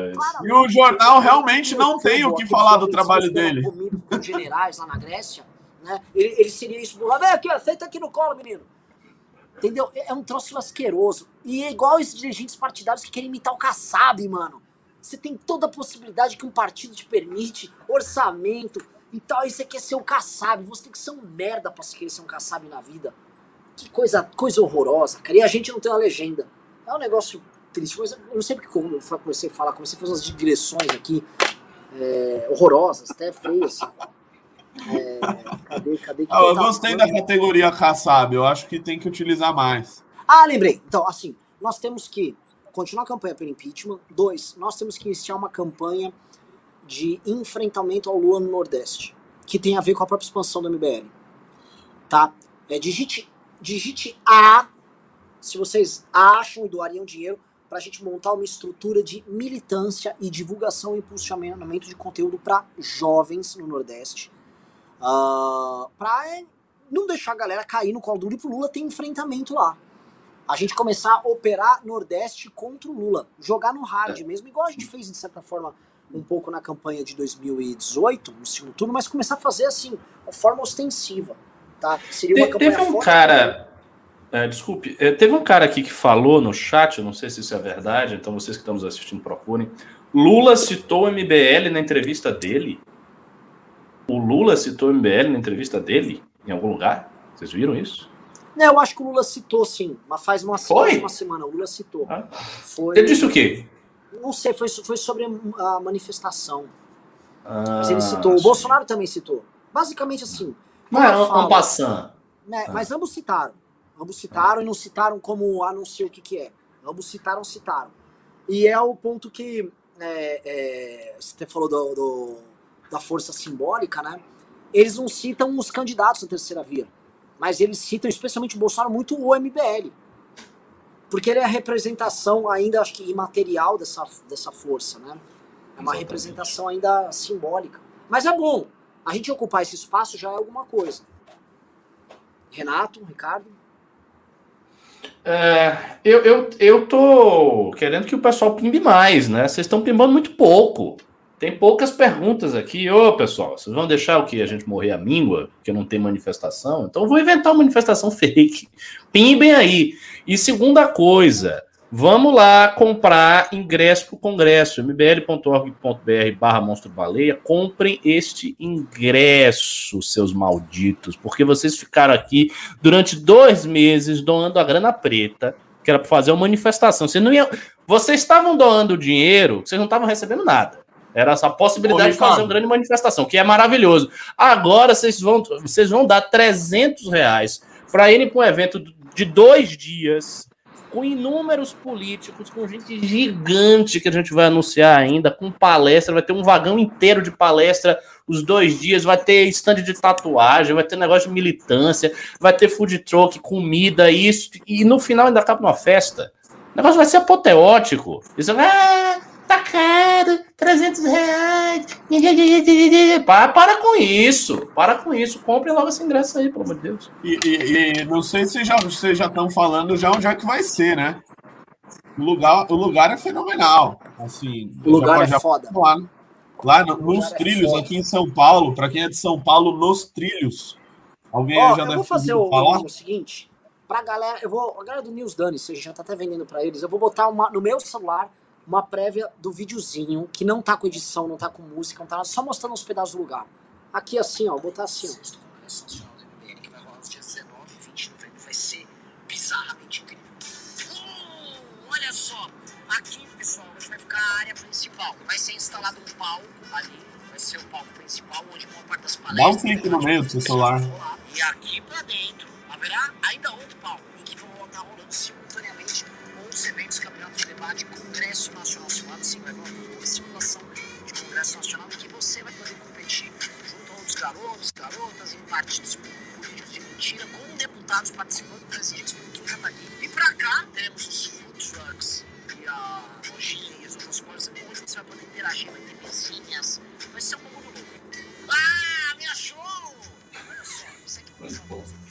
isso. Para, E o jornal realmente não tem o que falar do trabalho dele. comido com generais lá na Grécia, né? Ele, ele seria isso, vem aqui, ó, senta aqui no colo, menino. Entendeu? É é um troço asqueroso. E é igual esses dirigentes partidários que querem imitar o Kassab, mano. Você tem toda a possibilidade que um partido te permite, orçamento e tal, aí você quer ser o Kassab. Você tem que ser um merda pra se querer ser um Kassab na vida. Que coisa, coisa horrorosa, cara. E a gente não tem uma legenda. É um negócio triste. Mas eu não sei porque como eu comecei a falar, comecei a fazer umas digressões aqui é, horrorosas, até feias. É, cadê, cadê? Ah, eu Tá, gostei da categoria Kassab, eu acho que tem que utilizar mais. Ah, lembrei. Então, assim, nós temos que continuar a campanha pelo impeachment. Dois, nós temos que iniciar uma campanha de enfrentamento ao Lula no Nordeste, que tem a ver com a própria expansão do MBL. Tá? É, digite, digite A, se vocês acham e doariam dinheiro, para a gente montar uma estrutura de militância e divulgação e impulsionamento de conteúdo para jovens no Nordeste. Uh, para não deixar a galera cair no colo do Lula, e pro Lula tem enfrentamento lá a gente começar a operar Nordeste contra o Lula. Jogar no hard mesmo, igual a gente fez, de certa forma, um pouco na campanha de 2018, no segundo turno, mas começar a fazer assim, de forma ostensiva. Tá? Seria uma Te- campanha Teve um forte. cara. é, desculpe, é, teve um cara aqui que falou no chat, eu não sei se isso é verdade, então vocês que estão nos assistindo procurem. Lula citou o MBL na entrevista dele. O Lula citou o MBL na entrevista dele, em algum lugar? Vocês viram isso? Não, eu acho que o Lula citou, sim. Mas faz uma, Foi? uma semana. O Lula citou. Ah. Foi, Ele disse o quê? Não sei, foi, foi sobre a manifestação. Ah, Mas ele citou. O sim. Bolsonaro também citou. Basicamente assim. Como é um, né, Ah. Mas ambos citaram. Ambos citaram e não citaram como não sei o que, que é. Ambos citaram, citaram. E é o ponto que é, é, você falou do, do- da força simbólica, né? Eles não citam os candidatos da terceira via. Mas eles citam, especialmente o Bolsonaro, muito o MBL. Porque ele é a representação ainda, acho que, imaterial dessa, dessa força, né? É uma Exatamente. representação ainda simbólica. Mas é bom. A gente ocupar esse espaço já é alguma coisa. Renato, Ricardo? É, eu, eu, eu tô querendo que o pessoal pimbe mais, né? Vocês estão pimbando muito pouco. Tem poucas perguntas aqui. Ô, pessoal, vocês vão deixar o que? A gente morrer a míngua? Porque não tem manifestação? Então eu vou inventar uma manifestação fake. Pimbem aí. E segunda coisa, vamos lá comprar ingresso para o Congresso. mbl.org.br barra monstro baleia. Comprem este ingresso, seus malditos. Porque vocês ficaram aqui durante dois meses doando a grana preta, que era para fazer uma manifestação. Vocês não iam. Vocês estavam doando dinheiro, vocês não estavam recebendo nada. Era essa possibilidade de fazer uma grande manifestação, que é maravilhoso. Agora vocês vão, vocês vão dar 300 reais para irem para um evento de dois dias, com inúmeros políticos, com gente gigante que a gente vai anunciar ainda, com palestra, vai ter um vagão inteiro de palestra os dois dias, vai ter stand de tatuagem, vai ter negócio de militância, vai ter food truck, comida, isso, e no final ainda acaba uma festa. O negócio vai ser apoteótico. Isso ah, tá caro, 300 reais. Para, para com isso, para com isso. Compre logo esse ingresso aí, pelo amor de Deus. E, e- e não sei se já, vocês já estão falando já onde é que vai ser, né? O lugar, o lugar é fenomenal. Assim, O lugar já, é já foda. lá, lá no- nos é trilhos foda. aqui em São Paulo, para quem é de São Paulo, nos trilhos. Alguém Ó, já eu deve vou fazer o, falar? o seguinte, pra galera, eu vou, a galera do News Dane, você já tá até vendendo pra eles, eu vou botar uma, no meu celular uma prévia do videozinho, que não tá com edição, não tá com música, não tá nada, só mostrando uns pedaços do lugar. Aqui assim, ó, vou botar assim, ó. que vai rolar nos dias 19 20 de novembro, vai ser bizarramente incrível. Olha só, aqui, pessoal, hoje vai ficar a área principal. Vai ser instalado um palco ali, vai ser o palco principal, onde uma parte das palestras... Dá um clique no meio do seu celular. E aqui pra dentro haverá ainda outro palco, em que vão estar rolando simultaneamente outros eventos, campeonatos de debate, Congresso Nacional Simulado, sim, vai haver uma simulação de Congresso Nacional, em que você vai poder competir junto a outros garotos, garotas, em partidos políticos de mentira, com deputados participando, presididos pelo Kim Kataguiri. E pra cá, temos os food trucks e a lojinhas, outras coisas, onde você vai poder interagir, vai ter mesinhas, vai ser um bagulho louco. Ah, me achou! Olha só, isso aqui é famoso.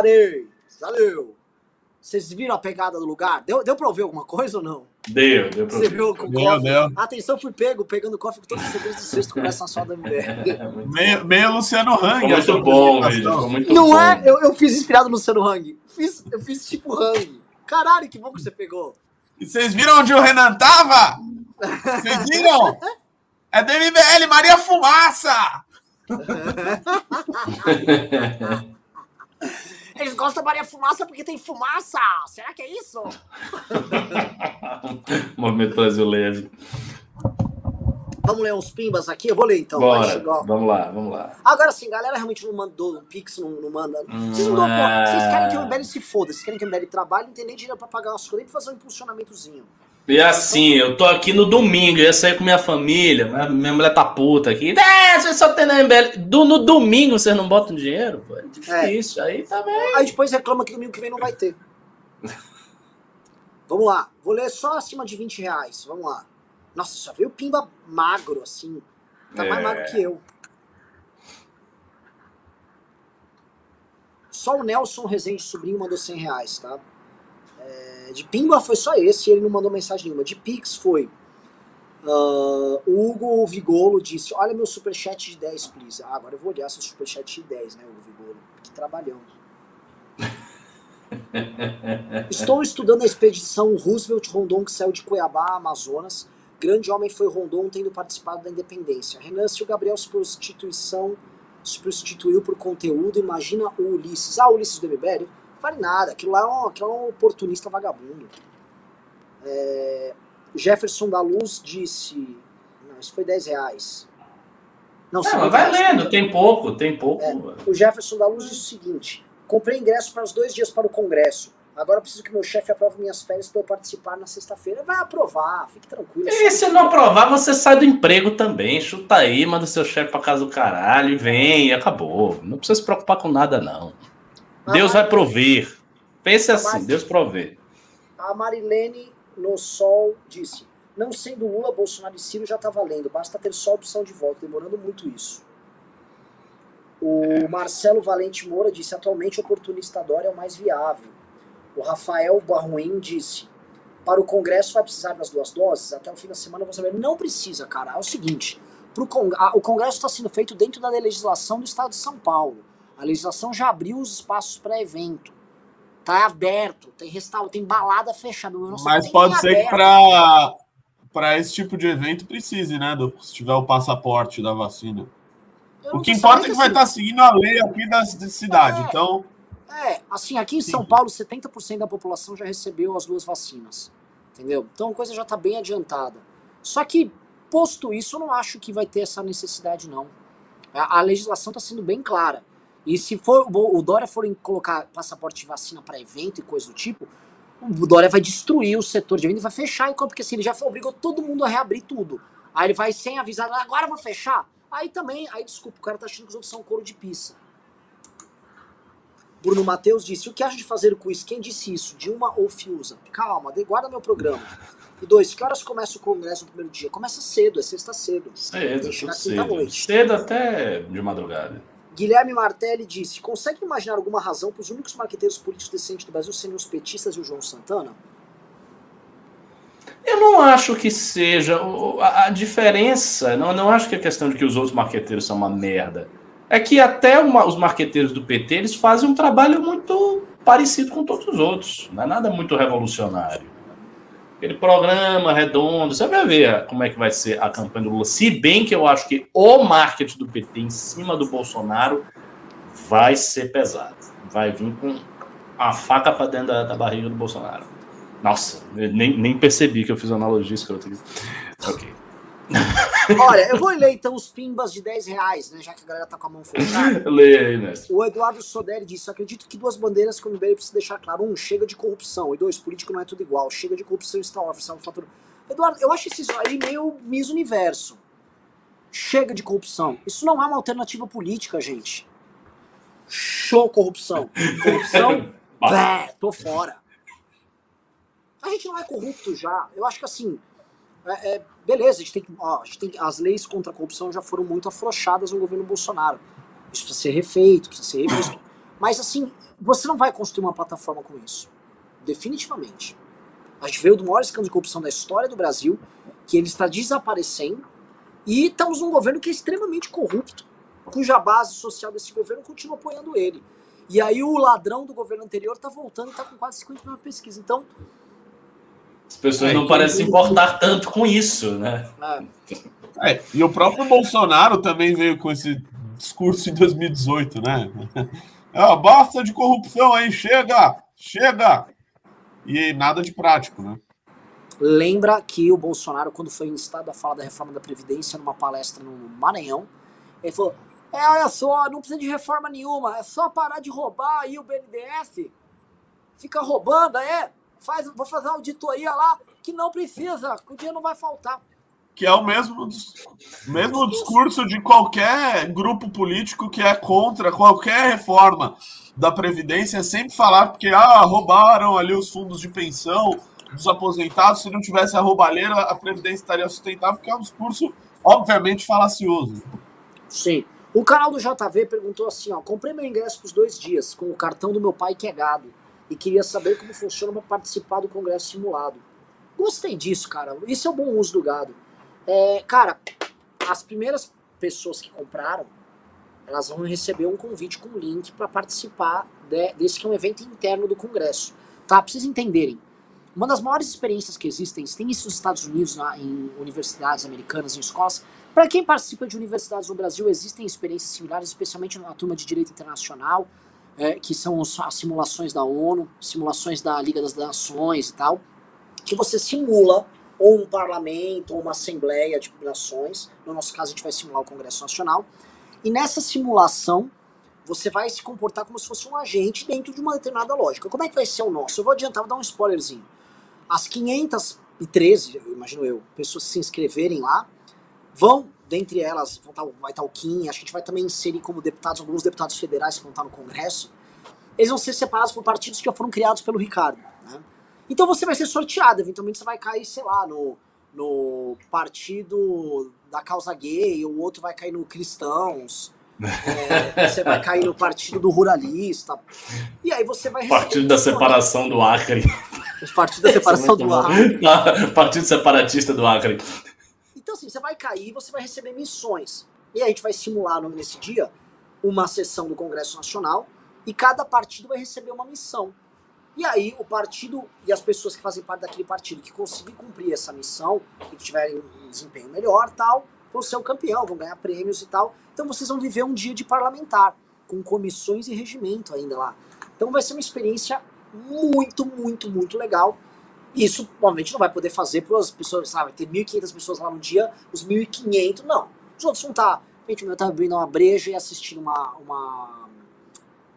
Parei. Valeu. Vocês viram a pegada do lugar? Deu, deu pra ouvir alguma coisa ou não? Deu, deu pra Você viu com deu, cofre? Deu. Atenção, fui pego, pegando cofre com todos os segredos do sexto Congresso Nacional da MBR. meio, meio Luciano Hang. Muito bom, vídeo. Muito não bom. é? Eu, eu fiz inspirado no Luciano Hang. Fiz, eu fiz tipo Hang. Caralho, que bom que você pegou. E vocês viram onde o Renan tava? Vocês viram? É do MBL, Maria Fumaça! Eles gostam da Maria Fumaça porque tem fumaça. Será que é isso? Movimento Brasil Leve. Vamos ler uns pimbas aqui? Eu vou ler então. Bora, vamos lá, vamos lá. Agora sim, galera realmente não mandou um Pix, não, não manda. Vocês, não dão, é... Vocês querem que o MBL se foda, vocês querem que o MBL trabalhe, não tem nem dinheiro pra pagar as coisas e fazer um impulsionamentozinho. E assim, eu tô aqui no domingo, eu ia sair com minha família, minha mulher tá puta aqui. É, você só tem na MBL. Do, no domingo vocês não botam dinheiro? Pô, é difícil, é. aí tá bem. Aí depois reclama que domingo que vem não vai ter. Vamos lá, vou ler só acima de 20 reais, vamos lá. Nossa, só veio pimba magro, assim. Tá é. mais magro que eu. Só o Nelson Rezende Sobrinho mandou 100 reais, tá? É, de Pimba foi só esse, ele não mandou mensagem nenhuma. De Pix foi. Uh, o Hugo Vigolo disse: Olha meu superchat de 10, please. Ah, agora eu vou olhar seu superchat de 10, né, Hugo Vigolo? Que trabalhão. Estou estudando a expedição Roosevelt Rondon que saiu de Cuiabá, Amazonas. Grande homem foi Rondon tendo participado da independência. Renan, se o Gabriel se prostituição se prostituiu por conteúdo, imagina o Ulisses. Ah, o Ulisses do MBL? Vale nada. Aquilo lá é um, aquilo é um oportunista vagabundo. É, Jefferson da Luz disse. Não, isso foi 10 reais. Não, não mas vai lendo, tem pouco, tem pouco. É, o Jefferson da Luz disse o seguinte: comprei ingresso para os dois dias para o Congresso. Agora preciso que meu chefe aprove minhas férias para eu participar na sexta-feira. Vai aprovar, fique tranquilo. E se não aprovar, você sai do emprego também. Chuta aí, manda seu chefe para casa do caralho e vem, acabou. Não precisa se preocupar com nada, não. Deus vai prover. Pense assim, Deus provê. A Marilene no Sol disse: Não sendo Lula, Bolsonaro e Ciro já está valendo, basta ter só opção de voto, demorando muito isso. O é. Marcelo Valente Moura disse: Atualmente, o oportunista Dória é o mais viável. O Rafael Barruim disse: Para o Congresso vai precisar das duas doses? Até o fim da semana vou saber. Não precisa, cara. É o seguinte: pro Cong o Congresso está sendo feito dentro da legislação do Estado de São Paulo. A legislação já abriu os espaços para evento. Tá aberto, tem restaurante, tem balada fechada. Mas pode ser aberto. que para para esse tipo de evento precise, né, do, se tiver o passaporte da vacina. O que importa é que vai estar tá seguindo a lei aqui da, da cidade, é, então... É, assim, aqui em Sim. São Paulo, 70% da população já recebeu as duas vacinas, entendeu? Então a coisa já está bem adiantada. Só que, posto isso, eu não acho que vai ter essa necessidade, não. A, a legislação está sendo bem clara. E se for o Dória for colocar passaporte de vacina para evento e coisa do tipo, o Dória vai destruir o setor de evento e vai fechar porque assim, ele já obrigou todo mundo a reabrir tudo. Aí ele vai sem avisar, agora vou fechar. Aí também, aí desculpa, o cara tá achando que os outros são couro de pizza. Bruno Matheus disse: O que acha de fazer o quiz? Quem disse isso? Dilma ou Fiuza? Calma, guarda meu programa. E dois, que horas começa o congresso no primeiro dia? Começa cedo, é sexta cedo. Cedo, cedo. Cedo até de madrugada. Guilherme Martelli disse: consegue imaginar alguma razão para os únicos marqueteiros políticos decentes do Brasil serem os petistas e o João Santana? Eu não acho que seja. A diferença, não, não acho que é questão de que os outros marqueteiros são uma merda. é que até uma, os marqueteiros do PT eles fazem um trabalho muito parecido com todos os outros. Não é nada muito revolucionário. Aquele programa redondo, você vai ver como é que vai ser a campanha do Lula. Se bem que eu acho que o marketing do PT em cima do Bolsonaro vai ser pesado. Vai vir com a faca para dentro da, da, barriga do Bolsonaro. Nossa, nem, nem percebi que eu fiz analogia escrota aqui. Ok. Olha, eu vou ler então os pimbas de 10 reais, né? Já que a galera tá com a mão fechada. Leia aí, mestre. O Eduardo Soderi disse: acredito que duas bandeiras que o MBL precisa deixar claro. Um, chega de corrupção. E dois, político não é tudo igual. Chega de corrupção está off, é um fator. Eduardo, eu acho isso aí meio Miss Universo. Chega de corrupção. Isso não é uma alternativa política, gente. Show corrupção. Corrupção, bé, tô fora. A gente não é corrupto já. Eu acho que assim, é, é, beleza, a gente, tem, ó, a gente tem as leis contra a corrupção já foram muito afrouxadas no governo Bolsonaro. Isso precisa ser refeito, precisa ser revisto. Mas assim, você não vai construir uma plataforma com isso. Definitivamente. A gente veio do maior escândalo de corrupção da história do Brasil, que ele está desaparecendo, e estamos num governo que é extremamente corrupto, cuja base social desse governo continua apoiando ele. E aí o ladrão do governo anterior está voltando e está com quase 50 mil pesquisas. Então, as pessoas é, não parecem se importar tanto com isso, né? É, e o próprio Bolsonaro também veio com esse discurso em 2018, né? Ah, basta de corrupção aí, chega, chega! E nada de prático, né? Lembra que o Bolsonaro, quando foi instado a falar da reforma da Previdência numa palestra no Maranhão, ele falou: É, olha só, não precisa de reforma nenhuma, é só parar de roubar aí o BNDES. Fica roubando, é? Faz, vou fazer uma auditoria lá que não precisa, que o dinheiro não vai faltar. Que é o mesmo, mesmo discurso de qualquer grupo político que é contra qualquer reforma da Previdência, é sempre falar porque ah, roubaram ali os fundos de pensão dos aposentados, se não tivesse a roubalheira, a Previdência estaria sustentável, que é um discurso, obviamente, falacioso. Sim. O canal do JV perguntou assim: ó, comprei meu ingresso para os dois dias com o cartão do meu pai que é gado e queria saber como funciona para participar do congresso simulado. Gostei disso, cara. Isso é o bom uso do gado. É, cara, as primeiras pessoas que compraram, elas vão receber um convite com link para participar de, desse que é um evento interno do congresso. Tá? Pra vocês entenderem. Uma das maiores experiências que existem, tem isso nos Estados Unidos, na, em universidades americanas, em escolas. Para quem participa de universidades no Brasil, existem experiências similares, especialmente na turma de Direito Internacional, é, que são as simulações da ONU, simulações da Liga das Nações e tal, que você simula ou um parlamento ou uma assembleia de nações, no nosso caso a gente vai simular o Congresso Nacional, e nessa simulação você vai se comportar como se fosse um agente dentro de uma determinada lógica. Como é que vai ser o nosso? Eu vou adiantar, vou dar um spoilerzinho. As 513, imagino eu, pessoas se inscreverem lá, vão dentre elas tá vai estar o Kim, a gente vai também inserir como deputados, alguns deputados federais que vão estar no Congresso. Eles vão ser separados por partidos que já foram criados pelo Ricardo. Né? Então você vai ser sorteado, eventualmente você vai cair, sei lá, no, no partido da causa gay, o outro vai cair no Cristãos. É, você vai cair no partido do ruralista. E aí você vai Partido da separação do Acre. Partido da separação do Acre. Partido separatista do Acre. Então, assim, você vai cair você vai receber missões. E a gente vai simular nesse dia uma sessão do Congresso Nacional e cada partido vai receber uma missão. E aí o partido e as pessoas que fazem parte daquele partido que conseguir cumprir essa missão e que tiverem um desempenho melhor, tal, vão ser o campeão, vão ganhar prêmios e tal. Então vocês vão viver um dia de parlamentar com comissões e regimento ainda lá. Então vai ser uma experiência muito, muito, muito legal isso, obviamente, não vai poder fazer para as pessoas, sabe? Ter 1.500 pessoas lá no dia, os 1.500, não. Os outros vão estar, tá, gente, meu tá abrindo uma breja e assistindo uma, uma,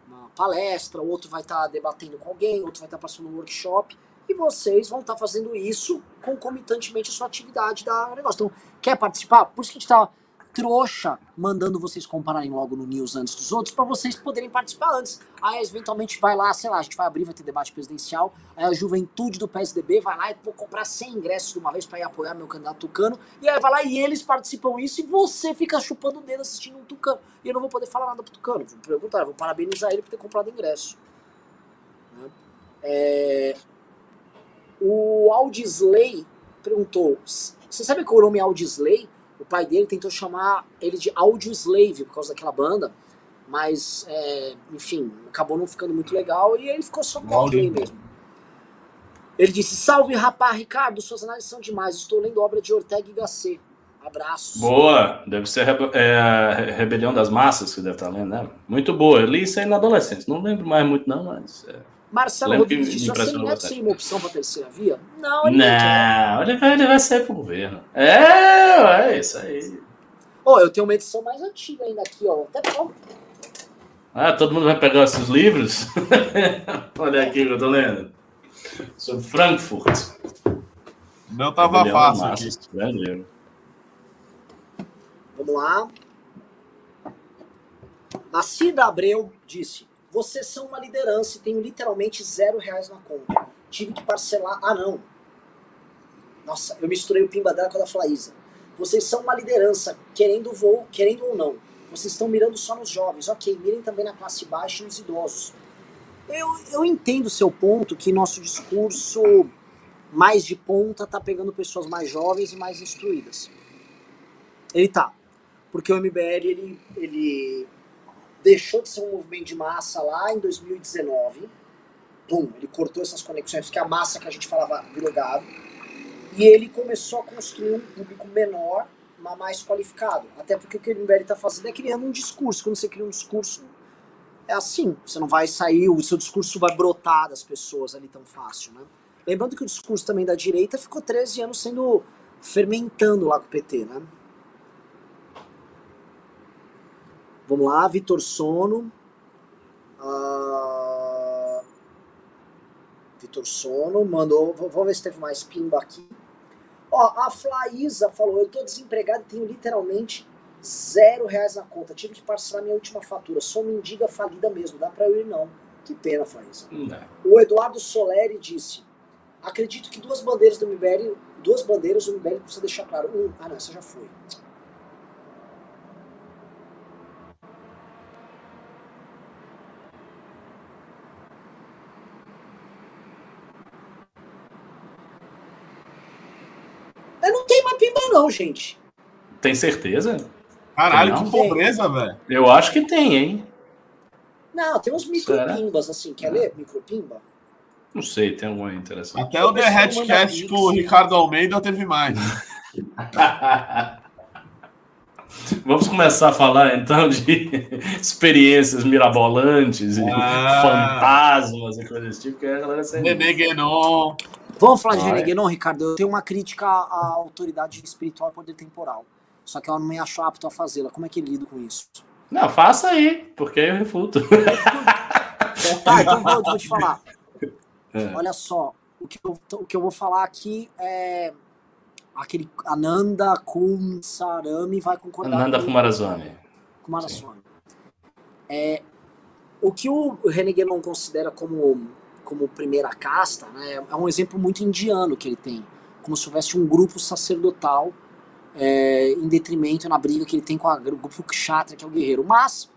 uma palestra, o outro vai estar tá debatendo com alguém, outro vai estar tá passando um workshop, e vocês vão estar tá fazendo isso concomitantemente à sua atividade da negócio. Então, quer participar? Por isso que a gente está trouxa mandando vocês compararem logo no news antes dos outros para vocês poderem participar antes. Aí eventualmente vai lá, sei lá, a gente vai abrir, vai ter debate presidencial, aí a juventude do PSDB vai lá e vou comprar 100 ingressos de uma vez para ir apoiar meu candidato tucano, e aí vai lá e eles participam isso e você fica chupando o dedo assistindo um tucano. E eu não vou poder falar nada pro tucano, vou perguntar, vou parabenizar ele por ter comprado ingresso. Né? É... O Aldisley perguntou, você sabe qual é o nome Aldisley? O pai dele tentou chamar ele de Audio Slave por causa daquela banda, mas, é, enfim, acabou não ficando muito legal e ele ficou só com Audio mesmo. Ele disse: Salve, rapaz, Ricardo, suas análises são demais. Estou lendo obra de Ortega y Gasset. Abraços. Boa, deve ser é, a Rebelião das Massas que deve estar lendo, né? Muito boa. Eu li isso aí na adolescência. Não lembro mais muito, não, mas. É... Marcelo Rodrigues disse: seria uma opção para a terceira via? Não, ele não. Ele vai, ele vai sair para o governo. É, é isso aí. Oh, eu tenho uma edição mais antiga ainda aqui, ó. Até bom. Ah, todo mundo vai pegar esses livros? Olha aqui que eu tô lendo. Sobre Frankfurt. Não tava fácil. Aqui. Vamos lá. A Cida Abreu disse: Vocês são uma liderança e tenho literalmente zero reais na conta. Tive que parcelar. Ah, não. Nossa, eu misturei o pimba dela com a da Flaísa. Vocês são uma liderança, querendo, voo, querendo ou não. Vocês estão mirando só nos jovens. Ok, mirem também na classe baixa e nos idosos. Eu, eu entendo o seu ponto que nosso discurso mais de ponta tá pegando pessoas mais jovens e mais instruídas. Ele tá porque o MBL ele, ele deixou de ser um movimento de massa lá em 2019. Pum, ele cortou essas conexões, que a massa que a gente falava virou gado. E ele começou a construir um público menor, mas mais qualificado. Até porque o que o MBL está fazendo é criando um discurso. Quando você cria um discurso, é assim. Você não vai sair, o seu discurso vai brotar das pessoas ali tão fácil, né? Lembrando que o discurso também da direita ficou 13 anos sendo fermentando lá com o PT, né? Vamos lá, Vitor Sono. Uh, Vitor Sono mandou. Vamos ver se teve mais pimba aqui. Ó, a Flaísa falou: Eu tô desempregado e tenho literalmente zero reais na conta. Tive que parcelar minha última fatura. Sou mendiga falida mesmo. Dá pra eu ir, não. Que pena, Flaísa. O Eduardo Soleri disse: Acredito que duas bandeiras do MBL, duas bandeiras do MBL precisa deixar claro. Um, ah, não, essa já foi. Não, gente. Tem certeza? Caralho, tem, que pobreza, velho. Eu acho que tem, hein? Não, tem uns micropimbas, assim. Quer ler micropimba? Não sei, tem alguma interessante. Até o The Hatcast com o Ricardo Almeida teve mais. Vamos começar a falar então de experiências mirabolantes e ah. fantasmas e coisas desse tipo, que a galera sempre. Vamos falar de Guénon, Ricardo? Eu tenho uma crítica à autoridade espiritual e poder temporal. Só que ela não me achou apto a fazê-la. Como é que lido com isso? Não, faça aí, porque eu refuto. tá, então vou, vou te falar. É. Olha só, o que, eu, o que eu vou falar aqui é aquele Ananda Kumsarami vai concordar Ananda com Kumarazwami. Kumarazwami. É, o que o René Guénon considera como como primeira casta, né, é um exemplo muito indiano que ele tem, como se houvesse um grupo sacerdotal é, em detrimento na briga que ele tem com o grupo Kshatriya, que é o guerreiro. Mas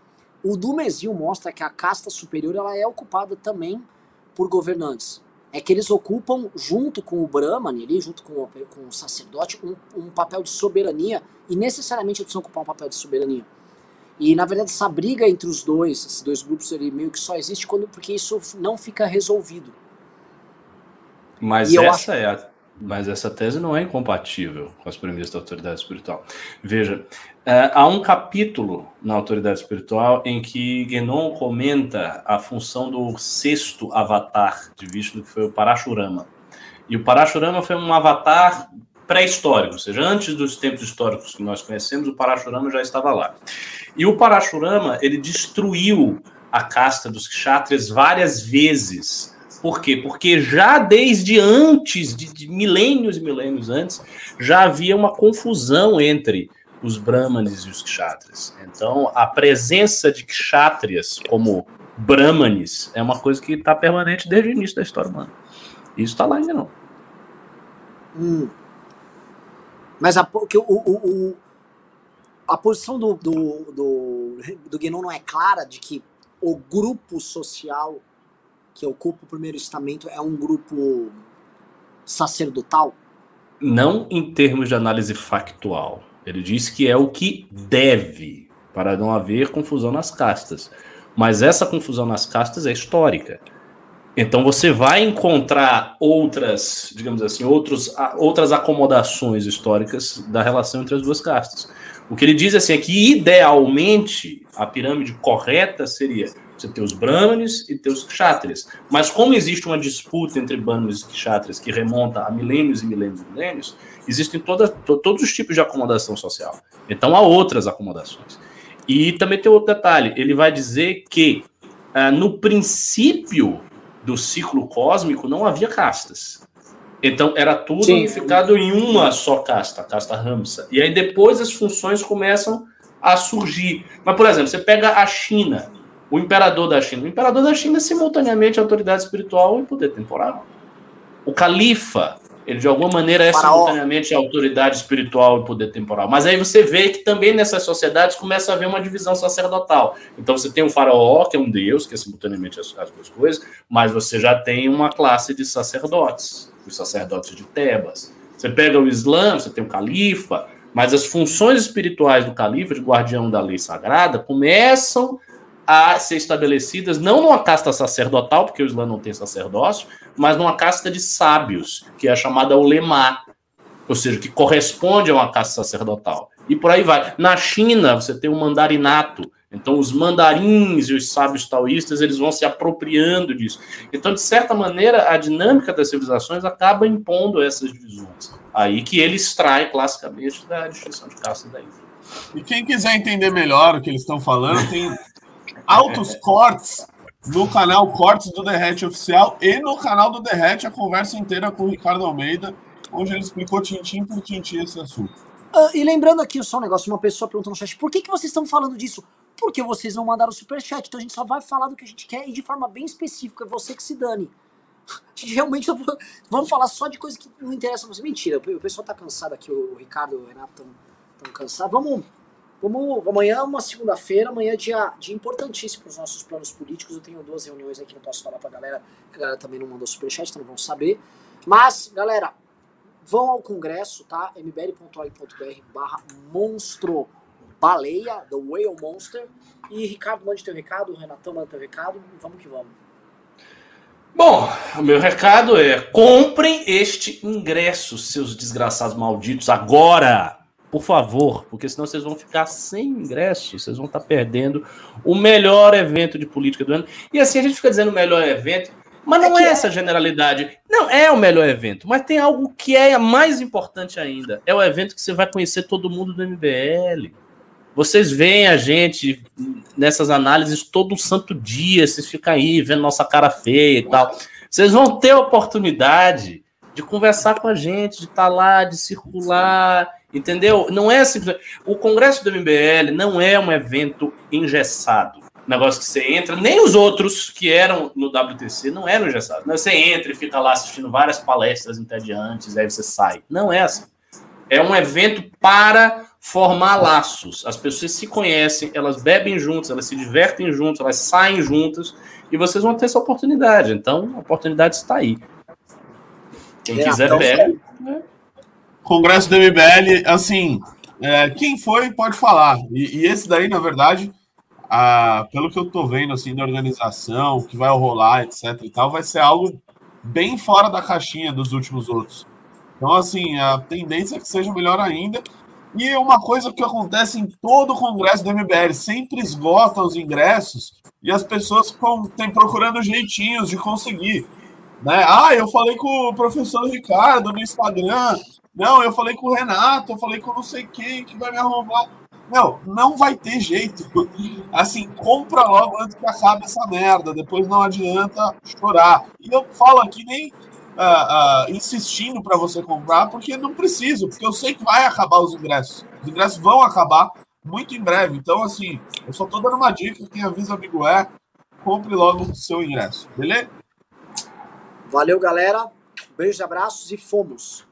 o Dumesil mostra que a casta superior ela é ocupada também por governantes. É que eles ocupam, junto com o Brahman, ali, junto com o, com o sacerdote, um, um papel de soberania, e necessariamente eles precisam ocupar um papel de soberania. E na verdade essa briga entre os dois, esses dois grupos, ele meio que só existe quando porque isso não fica resolvido. Mas e essa acho... é a, mas essa tese não é incompatível com as premissas da autoridade espiritual. Veja, é, há um capítulo na autoridade espiritual em que Guénon comenta a função do sexto avatar de Vishnu, que foi o Parashurama. E o Parashurama foi um avatar pré-histórico, ou seja, antes dos tempos históricos que nós conhecemos, o Parashurama já estava lá. E o Parashurama, ele destruiu a casta dos kshatriyas várias vezes. Por quê? Porque já desde antes, de, de milênios e milênios antes, já havia uma confusão entre os brahmanes e os kshatriyas. Então, a presença de kshatriyas como brahmanes é uma coisa que está permanente desde o início da história humana. Isso está lá ainda não. Hum. Mas a, que o, o, o, a posição do, do, do, do Guénon não é clara de que o grupo social que ocupa o primeiro estamento é um grupo sacerdotal? Não em termos de análise factual. Ele diz que é o que deve, para não haver confusão nas castas. Mas essa confusão nas castas é histórica. Então você vai encontrar outras, digamos assim, outros, outras acomodações históricas da relação entre as duas castas. O que ele diz assim é que idealmente a pirâmide correta seria você ter os brahmanes e ter os kshatriyas. Mas como existe uma disputa entre brahmanes e kshatriyas que remonta a milênios e milênios e milênios, existem toda, to, todos os tipos de acomodação social. Então há outras acomodações. E também tem outro detalhe, ele vai dizer que ah, no princípio do ciclo cósmico não havia castas. Então era tudo Sim. unificado em uma só casta, a casta Ramsa. E aí depois as funções começam a surgir. Mas, por exemplo, você pega a China, o imperador da China. O imperador da China é simultaneamente autoridade espiritual e poder temporal. O califa, ele de alguma maneira é simultaneamente autoridade espiritual e poder temporal. Mas aí você vê que também nessas sociedades começa a haver uma divisão sacerdotal. Então você tem o faraó, que é um deus, que é simultaneamente as, as duas coisas, mas você já tem uma classe de sacerdotes, os sacerdotes de Tebas. Você pega o Islã, você tem o califa, mas as funções espirituais do califa, de guardião da lei sagrada, começam a ser estabelecidas não numa casta sacerdotal, porque o Islã não tem sacerdócio, mas numa casta de sábios, que é chamada ulema, ou seja, que corresponde a uma casta sacerdotal. E por aí vai. Na China, você tem o mandarinato. Então, os mandarins e os sábios taoístas, eles vão se apropriando disso. Então, de certa maneira, a dinâmica das civilizações acaba impondo essas divisões. Aí que ele extrai, classicamente, da distinção de casta da Índia. E quem quiser entender melhor o que eles estão falando, tem altos cortes no canal Cortes do Derrete Oficial e no canal do Derrete a conversa inteira com o Ricardo Almeida, onde ele explicou tintim por tintim esse assunto. Uh, e lembrando aqui só um negócio, uma pessoa perguntou no chat, por que, que vocês estão falando disso? Porque vocês não mandaram superchat, então a gente só vai falar do que a gente quer e de forma bem específica, é você que se dane. A gente realmente vamos falar só de coisa que não interessa a você. Mentira, o pessoal tá cansado aqui, o Ricardo o Renato estão cansados. Vamos Vamos, amanhã é uma segunda-feira, amanhã é dia, dia importantíssimo para os nossos planos políticos. Eu tenho duas reuniões aqui, não posso falar para a galera, a galera também não mandou superchat, então não vão saber. Mas, galera, vão ao congresso, tá? mbl.org.br barra monstro baleia, the whale monster. E Ricardo, mande teu recado, Renatão, manda teu recado, vamos que vamos. Bom, o meu recado é: comprem este ingresso, seus desgraçados malditos, agora! Por favor, porque senão vocês vão ficar sem ingresso, vocês vão estar perdendo o melhor evento de política do ano. E assim, a gente fica dizendo o melhor evento, mas não é, é essa generalidade. Não é o melhor evento, mas tem algo que é mais importante ainda. É o evento que você vai conhecer todo mundo do MBL. Vocês veem a gente nessas análises todo santo dia, vocês ficam aí vendo nossa cara feia e tal. Vocês vão ter a oportunidade de conversar com a gente, de estar lá, de circular, Entendeu? Não é simplesmente. O Congresso do MBL não é um evento engessado. Negócio que você entra, nem os outros que eram no WTC não eram engessados. Você entra e fica lá assistindo várias palestras entediantes, aí você sai. Não é assim. É um evento para formar laços. As pessoas se conhecem, elas bebem juntas, elas se divertem juntas, elas saem juntas e vocês vão ter essa oportunidade. Então, a oportunidade está aí. Quem é, quiser, então, pega. Né? Congresso do MBL, assim, é, quem foi pode falar. E, e, esse daí, na verdade, a, pelo que eu tô vendo, assim, da organização, que vai rolar, etc e tal, vai ser algo bem fora da caixinha dos últimos outros. Então, assim, a tendência é que seja melhor ainda. E uma coisa que acontece em todo o congresso do MBL, sempre esgota os ingressos e as pessoas têm procurando jeitinhos de conseguir. Né? Ah, eu falei com o professor Ricardo no Instagram, não, eu falei com o Renato, eu falei com não sei quem que vai me arrumar. Não, não vai ter jeito. Assim, compra logo antes que acabe essa merda. Depois não adianta chorar. E eu falo aqui nem uh, uh, insistindo para você comprar, porque não preciso, porque eu sei que vai acabar os ingressos. Os ingressos vão acabar muito em breve. Então, assim, eu só tô dando uma dica. Quem avisa amigo é, compre logo o seu ingresso. Beleza? Valeu, galera. Beijos, abraços e fomos.